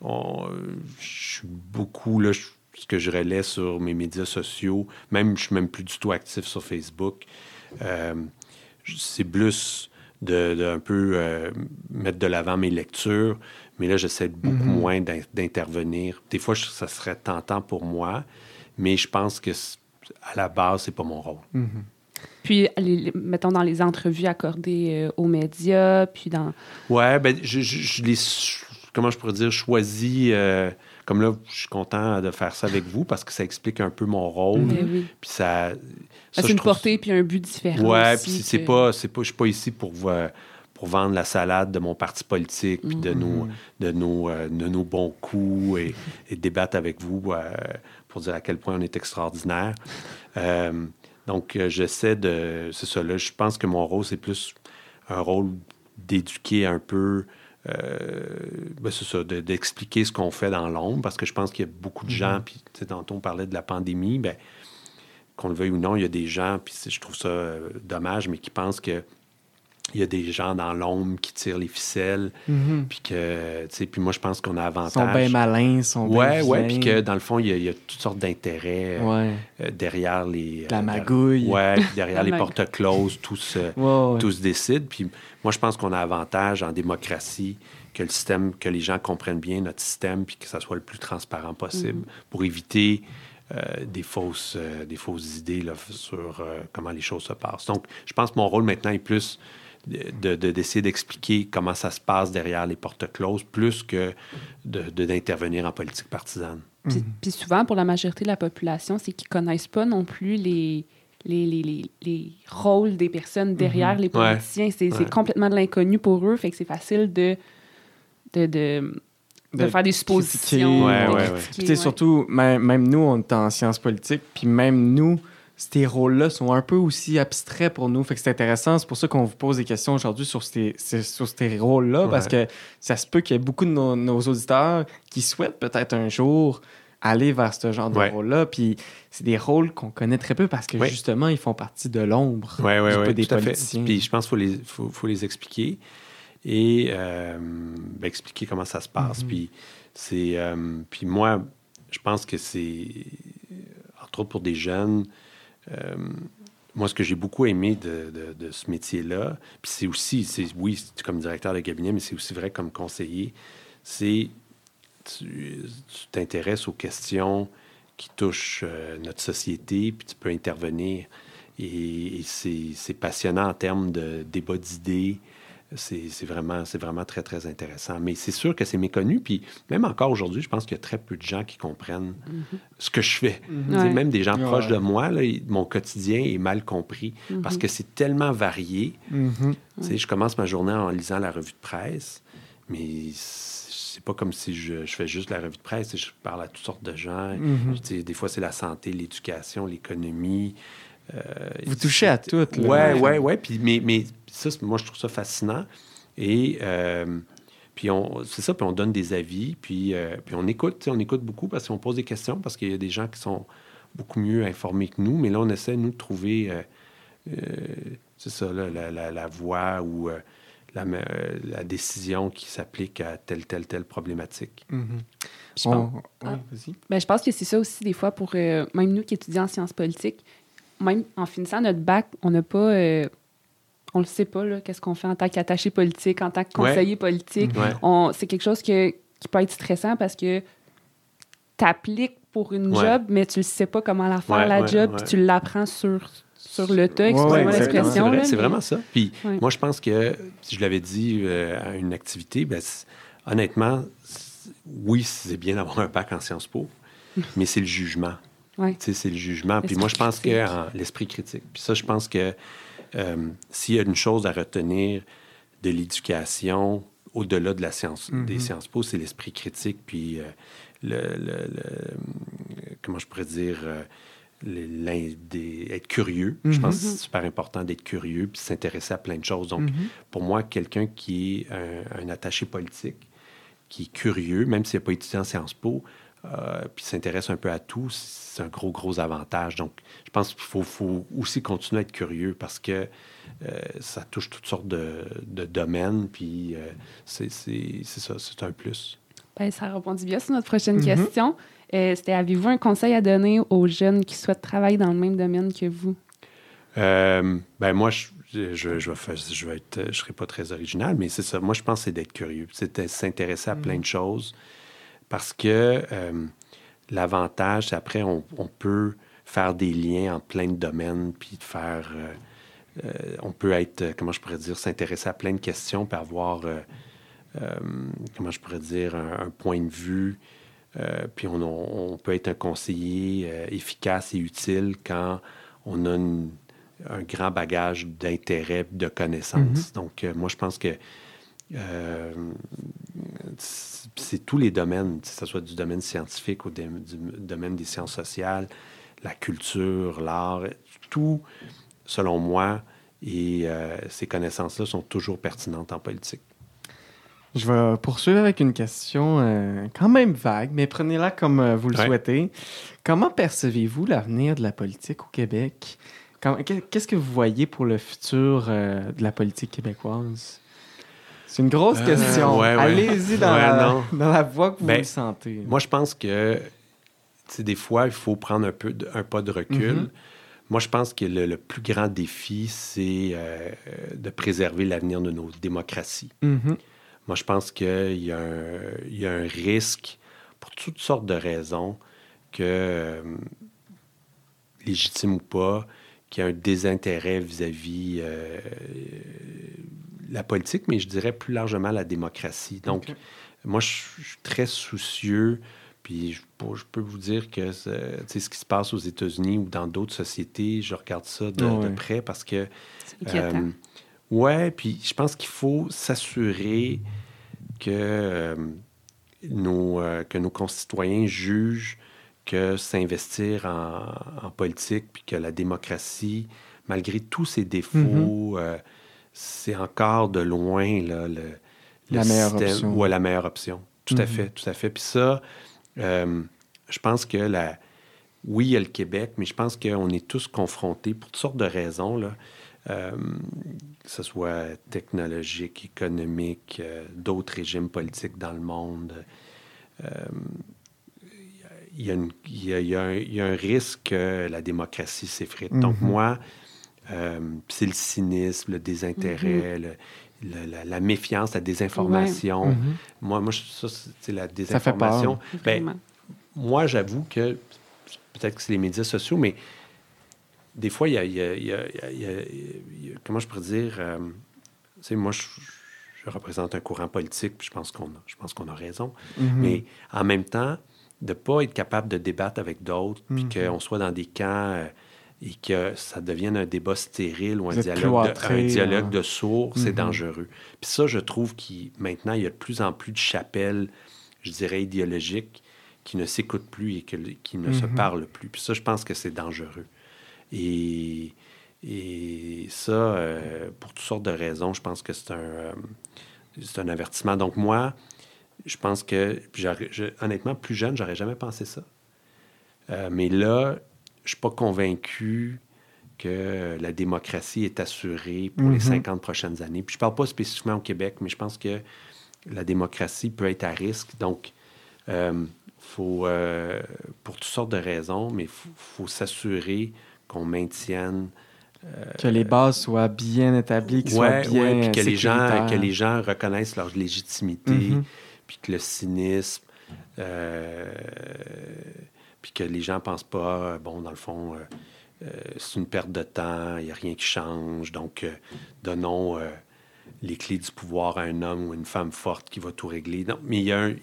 je suis beaucoup, là, ce que je relais sur mes médias sociaux, même je suis même plus du tout actif sur Facebook, euh, c'est plus de, un peu euh, mettre de l'avant mes lectures, mais là, j'essaie beaucoup mhm. moins d'intervenir. Des fois, ça serait tentant pour moi, mais je pense que à la base, c'est pas mon rôle. Mhm. Puis, mettons dans les entrevues accordées euh, aux médias, puis dans. Ouais, ben, je, je, les. Comment je pourrais dire, choisi. Euh, comme là, je suis content de faire ça avec vous parce que ça explique un peu mon rôle. Ben oui. Puis ça. c'est une portée puis un but différent. Ouais, puis c'est pas, c'est pas, je suis pas ici pour vous pour vendre la salade de mon parti politique, puis de, nos, de, nos, euh, de nos bons coups et, débattre avec vous euh, pour dire à quel point on est extraordinaire. Euh, donc, j'essaie de... C'est ça, là, je pense que mon rôle, c'est plus un rôle d'éduquer un peu... Ben, c'est ça, d'expliquer ce qu'on fait dans l'ombre, parce que je pense qu'il y a beaucoup de gens, mm-hmm. puis tantôt on parlait de la pandémie, ben, qu'on le veuille ou non, il y a des gens, puis je trouve ça dommage, mais qui pensent que il y a des gens dans l'ombre qui tirent les ficelles. Mhm. Puis que, tu sais, puis moi, je pense qu'on a avantage. Ils sont bien malins, sont bien Ouais, ouais, puis que dans le fond, il y a, toutes sortes d'intérêts euh, derrière les. La euh, magouille. ouais, derrière les portes closes, tout se, tout décide. Puis moi, je pense qu'on a avantage en démocratie que le système, que les gens comprennent bien notre système, puis que ça soit le plus transparent possible mhm. pour éviter. Euh, des, fausses, des fausses idées là, sur comment les choses se passent. Donc, je pense que mon rôle maintenant est plus d'essayer de, d'essayer d'expliquer comment ça se passe derrière les portes closes, plus que d'intervenir en politique partisane. Puis, puis, souvent, pour la majorité de la population, c'est qu'ils connaissent pas non plus les, les, les, les, rôles des personnes derrière les politiciens. C'est complètement de l'inconnu pour eux, fait que c'est facile de, de, de de, faire des suppositions. Ouais, ouais, surtout, même, même, nous, on est en sciences politiques, puis même nous, ces rôles-là sont un peu aussi abstraits pour nous. Fait que c'est intéressant. C'est pour ça qu'on vous pose des questions aujourd'hui sur ces, sur ces rôles-là, parce que ça se peut qu'il y ait beaucoup de nos, auditeurs qui souhaitent peut-être un jour aller vers ce genre de rôle-là. Puis c'est des rôles qu'on connaît très peu parce que justement, ils font partie de l'ombre ouais, des politiciens. Puis je pense qu'il faut les, faut, faut les expliquer et euh, ben, expliquer comment ça se passe. Mm-hmm. Puis c'est. Euh, puis moi, je pense que c'est. Entre autres pour des jeunes, moi, ce que j'ai beaucoup aimé de, ce métier-là, puis c'est aussi, c'est, oui, comme directeur de cabinet, mais c'est aussi vrai comme conseiller, c'est tu, t'intéresses aux questions qui touchent euh, notre société, puis tu peux intervenir. Et, c'est, passionnant en termes de débat d'idées, c'est vraiment, vraiment très, très intéressant. Mais c'est sûr que c'est méconnu. Puis même encore aujourd'hui, je pense qu'il y a très peu de gens qui comprennent mm-hmm. ce que je fais. Mm-hmm. Même des gens proches de moi, là, mon quotidien est mal compris parce mm-hmm. que c'est tellement varié. Je commence ma journée en lisant la revue de presse, mais c'est pas comme si je, fais juste la revue de presse. Je parle à toutes sortes de gens. Des fois, c'est la santé, l'éducation, l'économie. Euh, Vous touchez à tout. Oui, oui, oui. Puis, mais, ça, moi, je trouve ça fascinant. Et euh, puis, c'est ça, puis on donne des avis, puis, euh, puis on écoute, on écoute beaucoup parce qu'on pose des questions, parce qu'il y a des gens qui sont beaucoup mieux informés que nous. Mais là, on essaie, nous, de trouver, c'est ça, là, la, la, voie ou la, la, décision qui s'applique à telle, telle, telle problématique. Mm-hmm. Je, pense, ah. ben, je pense que c'est ça aussi, des fois, pour même nous qui étudions en sciences politiques, même en finissant notre bac, on n'a pas. On le sait pas, qu'est-ce qu'on fait en tant qu'attaché politique, en tant que conseiller politique. C'est quelque chose que, qui peut être stressant parce que tu appliques pour une job, mais tu ne sais pas comment la faire, la job, puis tu l'apprends sur, sur le tas, l'expression. C'est vraiment ça. Puis moi, je pense que, si je l'avais dit euh, à une activité, ben, honnêtement, oui, c'est bien d'avoir un bac en Sciences Po, mais c'est le jugement. C'est le jugement. Puis moi, je pense que l'esprit critique. Puis ça, je pense que euh, s'il y a une chose à retenir de l'éducation, au-delà de la science, des mm-hmm. sciences po, c'est l'esprit critique. Puis euh, le, comment je pourrais dire, euh, être curieux. Je pense que mm-hmm. c'est super important d'être curieux puis s'intéresser à plein de choses. Donc, mm-hmm. pour moi, quelqu'un qui est un, attaché politique, qui est curieux, même s'il n'a pas étudié en Sciences Po, euh, puis s'intéresse un peu à tout, c'est un gros, gros avantage. Donc, je pense qu'il faut, aussi continuer à être curieux parce que euh, ça touche toutes sortes de, domaines, puis euh, c'est ça, c'est un plus. Bien, ça répondit bien sur notre prochaine mm-hmm. question. C'était avez-vous un conseil à donner aux jeunes qui souhaitent travailler dans le même domaine que vous? ben moi, je, je, je, vais je vais être, je serai pas très original, mais c'est ça. Moi, je pense que c'est d'être curieux, c'est s'intéresser à plein mm-hmm. de choses parce que euh, l'avantage, c'est après, on, peut faire des liens en plein de domaines, puis faire. Euh, euh, on peut être, comment je pourrais dire, s'intéresser à plein de questions, puis avoir, comment je pourrais dire, un, point de vue. puis on, peut être un conseiller efficace et utile quand on a un grand bagage d'intérêt, de connaissances. Mm-hmm. Donc, moi, je pense que c'est tous les domaines, que ce soit du domaine scientifique ou du domaine des sciences sociales, la culture, l'art, tout, selon moi, et euh, ces connaissances-là sont toujours pertinentes en politique. Je vais poursuivre avec une question euh, quand même vague, mais prenez-la comme euh, vous le souhaitez. Comment percevez-vous l'avenir de la politique au Québec? Qu'est-ce que vous voyez pour le futur de la politique québécoise? C'est une grosse euh, question. Allez-y dans, la, voie que vous ben, sentez. Moi, je pense que des fois, il faut prendre un peu un pas de recul. Mm-hmm. Moi, je pense que le, plus grand défi, c'est euh, de préserver l'avenir de nos démocraties. Mm-hmm. Moi, je pense qu'il y, y, a un risque, pour toutes sortes de raisons, que, euh, légitime ou pas, qui a un désintérêt vis-à-vis la politique, mais je dirais plus largement la démocratie. Donc, moi, je suis très soucieux, puis je, peux vous dire que ce qui se passe aux États-Unis ou dans d'autres sociétés, je regarde ça de, près parce que... Euh, ouais, puis je pense qu'il faut s'assurer que, euh, nos, euh, que nos concitoyens jugent que s'investir en, politique, puis que la démocratie, malgré tous ses défauts, mm-hmm. euh, c'est encore de loin là, le, la meilleure option. Ouais, la meilleure option. Tout à mm-hmm. fait, tout à fait. Puis ça, euh, je pense que la... oui, il y a le Québec, mais je pense qu'on est tous confrontés pour toutes sortes de raisons, là, euh, que ce soit technologique, économique, d'autres régimes politiques dans le monde il y, a, un, risque que la démocratie s'effrite. Donc, mhm. moi, euh, c'est le cynisme, le désintérêt, mhm. la, méfiance, la désinformation. Mhm. Moi, moi, ça, c'est la désinformation. Ben, moi, j'avoue que peut-être que c'est les médias sociaux, mais des fois, il y a, comment je pourrais dire, euh, moi, je, représente un courant politique, puis je pense qu'on je pense qu'on a raison. Mais en même temps, de ne pas être capable de débattre avec d'autres, puis mhm. qu'on soit dans des camps euh, et que ça devienne un débat stérile ou un dialogue, de, un dialogue de sourds, c'est mhm. dangereux. Puis ça, je trouve qu'il maintenant, il y a de plus en plus de chapelles, je dirais, idéologiques qui ne s'écoutent plus et qui ne se mhm. parlent plus. Puis ça, je pense que c'est dangereux. Et, et ça, euh, pour toutes sortes de raisons, je pense que c'est un, euh, un avertissement. Donc moi, je pense que, honnêtement, plus jeune, j'aurais jamais pensé ça. Euh, mais là, je suis pas convaincu que la démocratie est assurée pour les 50 mhm. prochaines années. Puis je parle pas spécifiquement au Québec, mais je pense que la démocratie peut être à risque. Donc, euh, faut, euh, pour toutes sortes de raisons, mais il faut, s'assurer qu'on maintienne que les bases soient bien établies, qu'ils soient bien puis que les gens que les gens reconnaissent leur légitimité, mhm puis que le cynisme, euh, puis que les gens ne pensent pas, bon, dans le fond, euh, euh, c'est une perte de temps, il n'y a rien qui change, donc donnons les clés du pouvoir à un homme ou une femme forte qui va tout régler. Non, mais il y a, un,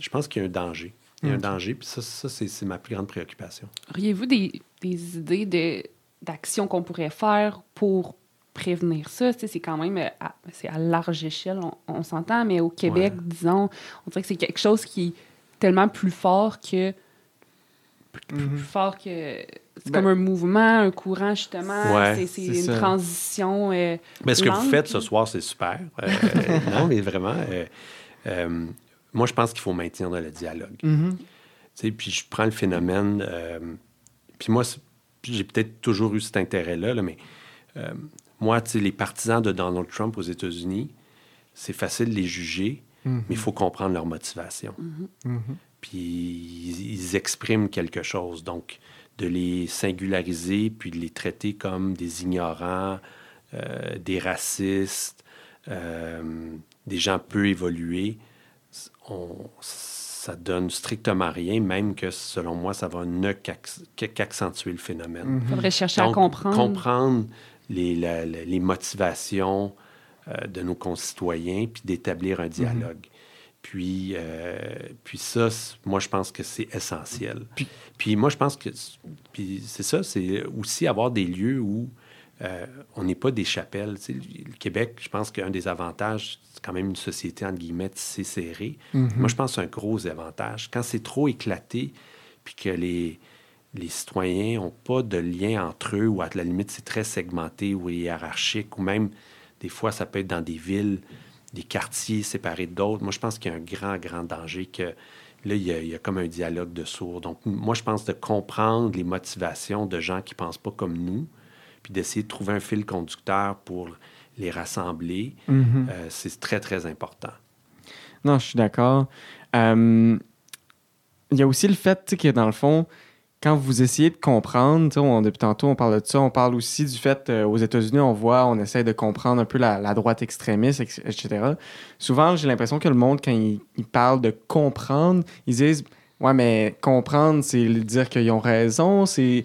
je pense qu'il y a un danger. Il y a un danger, puis ça, ça c'est ma plus grande préoccupation. Auriez-vous des, des idées d'actions qu'on pourrait faire pour prévenir ça? C'est quand même euh, à, c'est à large échelle, on, s'entend, mais au Québec, disons, on dirait que c'est quelque chose qui est tellement plus fort que. Plus, mhm. fort que. C'est ben comme un mouvement, un courant, justement. c'est, une transition. Euh, mais ce que vous faites ce soir, c'est super. Euh, non, mais vraiment. moi, je pense qu'il faut maintenir le dialogue. Mhm. Puis je prends le phénomène. puis moi, j'ai peut-être toujours eu cet intérêt-là, là, mais moi, les partisans de Donald Trump aux États-Unis, c'est facile de les juger, mhm. mais il faut comprendre leur motivation. Mhm. Puis ils, expriment quelque chose. Donc, de les singulariser, puis de les traiter comme des ignorants, euh, des racistes, euh, des gens peu évolués, on, ça donne strictement rien, même que selon moi, ça va ne qu'accentuer le phénomène. Il faudrait chercher à comprendre. Comprendre les, les motivations euh, de nos concitoyens, puis d'établir un dialogue. Puis, euh, puis ça, moi, je pense que c'est essentiel. Puis, moi, je pense que puis c'est ça, c'est aussi avoir des lieux où euh, on n'est pas des chapelles. le Québec, je pense qu'un des avantages, c'est quand même une société, entre guillemets, tissée serrée. Mhm. Moi, je pense que c'est un gros avantage. Quand c'est trop éclaté, puis que les, les citoyens n'ont pas de lien entre eux, ou à la limite, c'est très segmenté ou hiérarchique, ou même des fois, ça peut être dans des villes, des quartiers séparés d'autres. Moi, je pense qu'il y a un grand, grand danger que là, il y, a, comme un dialogue de sourds. Donc, moi, je pense de comprendre les motivations de gens qui ne pensent pas comme nous, puis d'essayer de trouver un fil conducteur pour les rassembler, mm-hmm. euh, c'est très, très important. Non, je suis d'accord. Euh, il y a aussi le fait que, dans le fond, quand vous essayez de comprendre, on, depuis tantôt on parle de ça, on parle aussi du fait euh, aux États-Unis, on voit, on essaie de comprendre un peu la, droite extrémiste, etc. Souvent, j'ai l'impression que le monde, quand il, parle de comprendre, ils disent Ouais, mais comprendre, c'est dire qu'ils ont raison. C'est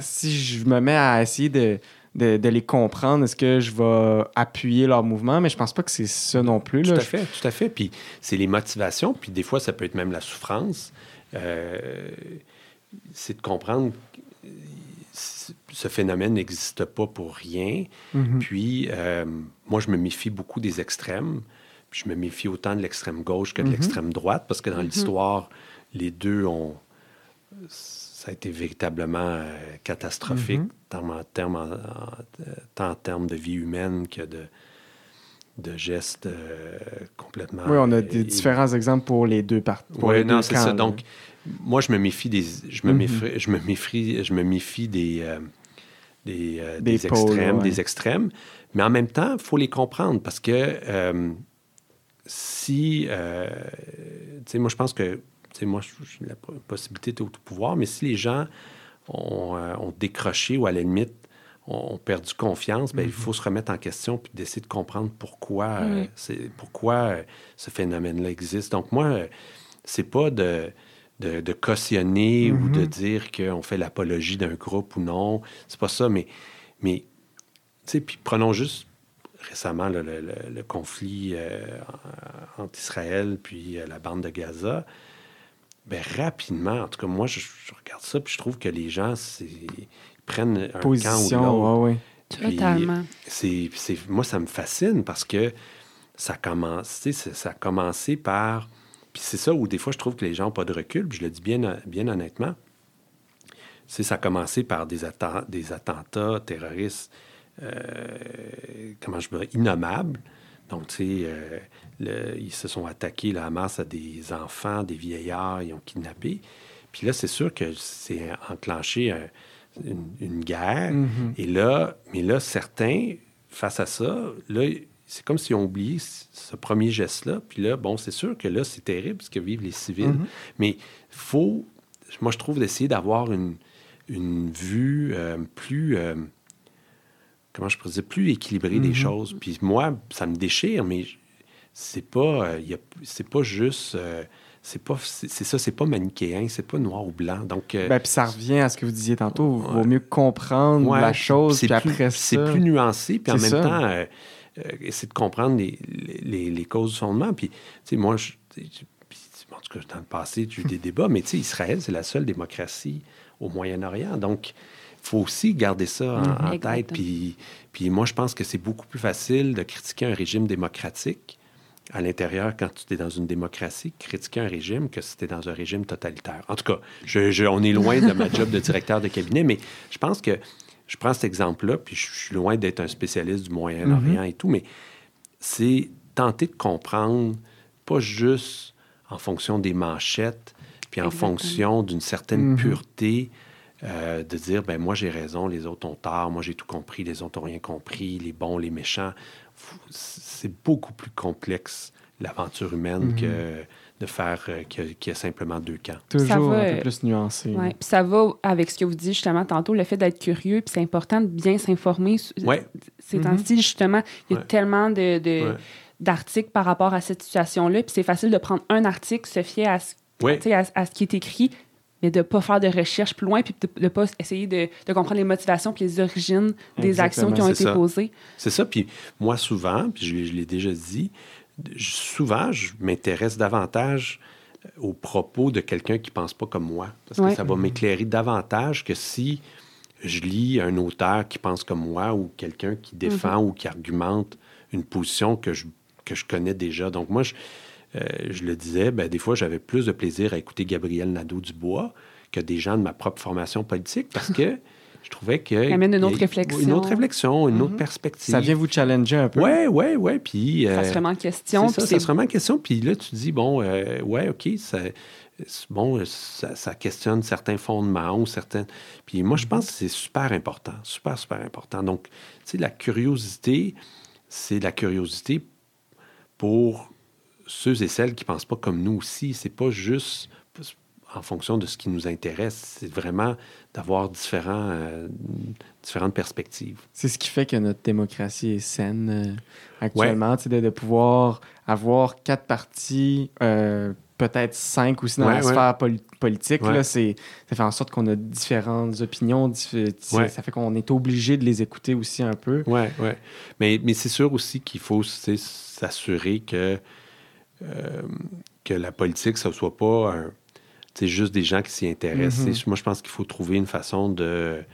si je me mets à essayer de, de, les comprendre, est-ce que je vais appuyer leur mouvement? Mais je pense pas que c'est ça non plus. Tout à fait, tout à fait. Puis c'est les motivations, puis des fois, ça peut être même la souffrance. Euh, c'est de comprendre que ce phénomène n'existe pas pour rien. Mm-hmm. Puis euh, moi, je me méfie beaucoup des extrêmes. Puis je me méfie autant de l'extrême gauche que de mm-hmm. l'extrême droite, parce que dans mm-hmm. l'histoire, les deux ont. Ça a été véritablement euh, catastrophique, tant, en termes, tant en termes de vie humaine que de, de gestes euh, complètement. Oui, on a des différents exemples pour les deux parties. Oui, non, c'est ça. Donc, moi, je me méfie des. Je me, méfie, je me, méfie, je me méfie des. Euh, des, des, extrêmes, des extrêmes. Mais en même temps, il faut les comprendre parce que si. tu sais, moi, je pense que moi, j'ai la possibilité d'être au pouvoir, mais si les gens ont, euh, décroché ou à la limite ont, perdu confiance, bien, il mm-hmm. faut se remettre en question puis d'essayer de comprendre pourquoi, euh, c'est, pourquoi euh, ce phénomène-là existe. Donc, moi, c'est pas de, de, cautionner ou de mm-hmm. dire qu'on fait l'apologie d'un groupe ou non. C'est pas ça, mais, mais puis prenons juste récemment le, conflit entre Israël puis la bande de Gaza. Ben, rapidement, en tout cas, moi, je, regarde ça, puis je trouve que les gens, ils prennent un Position, camp ou l'autre. Totalement. C'est, moi, ça me fascine parce que ça commence, ça a commencé par... Puis c'est ça où des fois, je trouve que les gens n'ont pas de recul, puis je le dis bien, bien honnêtement. ça a commencé par des, des attentats terroristes, euh, comment je dirais, innommables. Donc, tu sais, euh, ils se sont attaqués, la masse à des enfants, des vieillards, ils ont kidnappé. Puis là, c'est sûr que c'est enclenché une, guerre. Mm-hmm. Et là, mais là, certains, face à ça, là, c'est comme s'ils ont oublié ce premier geste-là. Puis là, bon, c'est sûr que là, c'est terrible ce que vivent les civils. Mm-hmm. Mais il faut, moi, je trouve, d'essayer d'avoir une, une vue euh, plus. Euh, comment je pourrais dire, plus équilibrée des mm-hmm. choses. Puis moi, ça me déchire, mais c'est pas, euh, c'est pas juste. C'est pas c'est ça c'est pas manichéen c'est pas noir ou blanc donc euh, ben, puis ça revient à ce que vous disiez tantôt il vaut mieux comprendre la chose puis après c'est plus nuancé puis en même temps essayer de comprendre les, les, les causes du fondement. Puis tu sais moi je, en tout cas dans le passé j'ai eu des débats mais tu sais Israël c'est la seule démocratie au Moyen-Orient. Donc il faut aussi garder ça en, en tête. puis puis moi je pense que c'est beaucoup plus facile de critiquer un régime démocratique à l'intérieur quand tu es dans une démocratie, critiquer un régime que si tu es dans un régime totalitaire. En tout cas, je, on est loin de ma job de directeur de cabinet, mais je pense que je prends cet exemple-là, puis je suis loin d'être un spécialiste du Moyen-Orient mm-hmm. et tout, mais c'est tenter de comprendre, pas juste en fonction des manchettes, puis en fonction d'une certaine mm-hmm. pureté, euh, de dire, ben moi j'ai raison, les autres ont tort, moi j'ai tout compris, les autres n'ont rien compris, les bons, les méchants c'est beaucoup plus complexe, l'aventure humaine, mhm. que de faire euh, qu'il y, a simplement deux camps. Toujours un peu plus nuancé. Ouais. Puis ça va avec ce que vous dites justement tantôt, le fait d'être curieux, puis c'est important de bien s'informer. Ouais. C'est ainsi, mhm. justement, il y a tellement de, d'articles par rapport à cette situation-là, puis c'est facile de prendre un article, se fier à ce, à ce qui est écrit, mais de ne pas faire de recherche plus loin, puis de ne pas essayer de, de, comprendre les motivations puis les origines des actions qui ont été posées. C'est ça. Puis moi, souvent, puis je, l'ai déjà dit, souvent, je m'intéresse davantage euh, aux propos de quelqu'un qui ne pense pas comme moi. Parce que ça va m'éclairer davantage que si je lis un auteur qui pense comme moi ou quelqu'un qui défend mm-hmm. ou qui argumente une position que je, que je connais déjà. Donc moi, je euh, je le disais, ben, des fois, j'avais plus de plaisir à écouter Gabriel Nadeau-Dubois que des gens de ma propre formation politique parce que je trouvais que. Ça amène une autre réflexion. Une autre réflexion, une autre mhm. perspective. Ça vient vous challenger un peu. Oui, oui, oui. Puis. ça se remet en question. Ça, ça se remet en question. Puis là, tu dis, bon, euh, ouais, OK, ça, bon, ça, questionne certains fondements ou certains. Puis moi, je pense que c'est super important. Super, super important. Donc, tu sais, la curiosité, c'est la curiosité pour ceux et celles qui ne pensent pas comme nous aussi. C'est pas juste. en fonction de ce qui nous intéresse. C'est vraiment d'avoir différents, euh, différentes perspectives. C'est ce qui fait que notre démocratie est saine euh, actuellement, de, de, pouvoir avoir quatre partis, euh, peut-être cinq aussi dans la sphère politique. Là, ça fait en sorte qu'on a différentes opinions. Ça fait qu'on est obligé de les écouter aussi un peu. Oui, oui. Mais, mais c'est sûr aussi qu'il faut s'assurer que, que la politique, ça ne soit pas un c'est juste des gens qui s'y intéressent. Mm-hmm. Moi, je pense qu'il faut trouver une façon de,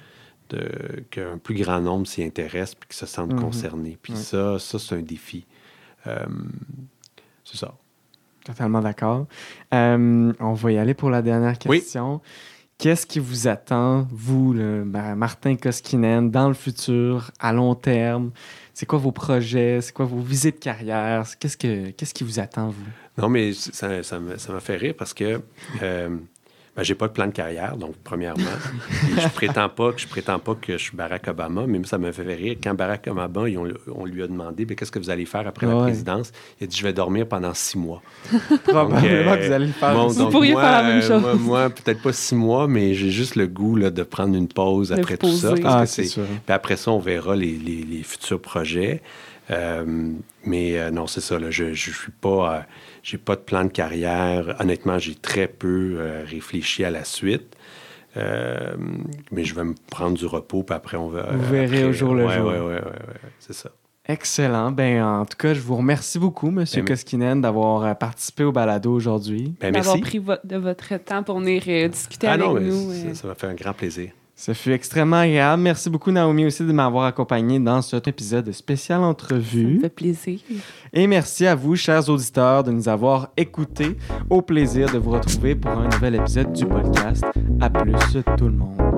qu'un plus grand nombre s'y intéresse et qu'ils se sentent mm-hmm. concernés. Puis ça, ça c'est un défi. Euh, c'est ça. Totalement d'accord. Euh, on va y aller pour la dernière question. Qu'est-ce qui vous attend, vous, Martin Koskinen, dans le futur, à long terme? C'est quoi vos projets? C'est quoi vos visites de carrière? Qu'est-ce, que, qu'est-ce qui vous attend, vous? Non, mais ça, ça, m'a fait rire parce que euh, ben, j'ai pas de plan de carrière, donc premièrement. je prétends pas que je prétends pas que je suis Barack Obama, mais ça m'a fait rire. Quand Barack Obama, on, lui a demandé ben, qu'est-ce que vous allez faire après la présidence, il a dit je vais dormir pendant six mois. Probablement euh, que vous allez le faire. vous pourriez faire la même chose. moi, peut-être pas six mois, mais j'ai juste le goût là, de prendre une pause après tout ça. Ah. Puis après ça, on verra les, les, futurs projets. Euh, mais non, c'est ça. Là, je ne suis pas j'ai pas de plan de carrière. Honnêtement, j'ai très peu euh, réfléchi à la suite. Euh, mais je vais me prendre du repos, puis après, on va. Vous verrez au jour le jour. Oui, oui, oui, c'est ça. Excellent. Ben, en tout cas, je vous remercie beaucoup, M. Ben, Koskinen, d'avoir euh, participé au balado aujourd'hui. Ben, d'avoir pris de votre temps pour venir discuter ah avec nous. Ça, ça m'a fait un grand plaisir. Ça fut extrêmement agréable. Merci beaucoup, Naomi, aussi de m'avoir accompagné dans cet épisode spécial entrevue. Ça me fait plaisir. Et merci à vous, chers auditeurs, de nous avoir écoutés. Au plaisir de vous retrouver pour un nouvel épisode du podcast. À plus, tout le monde.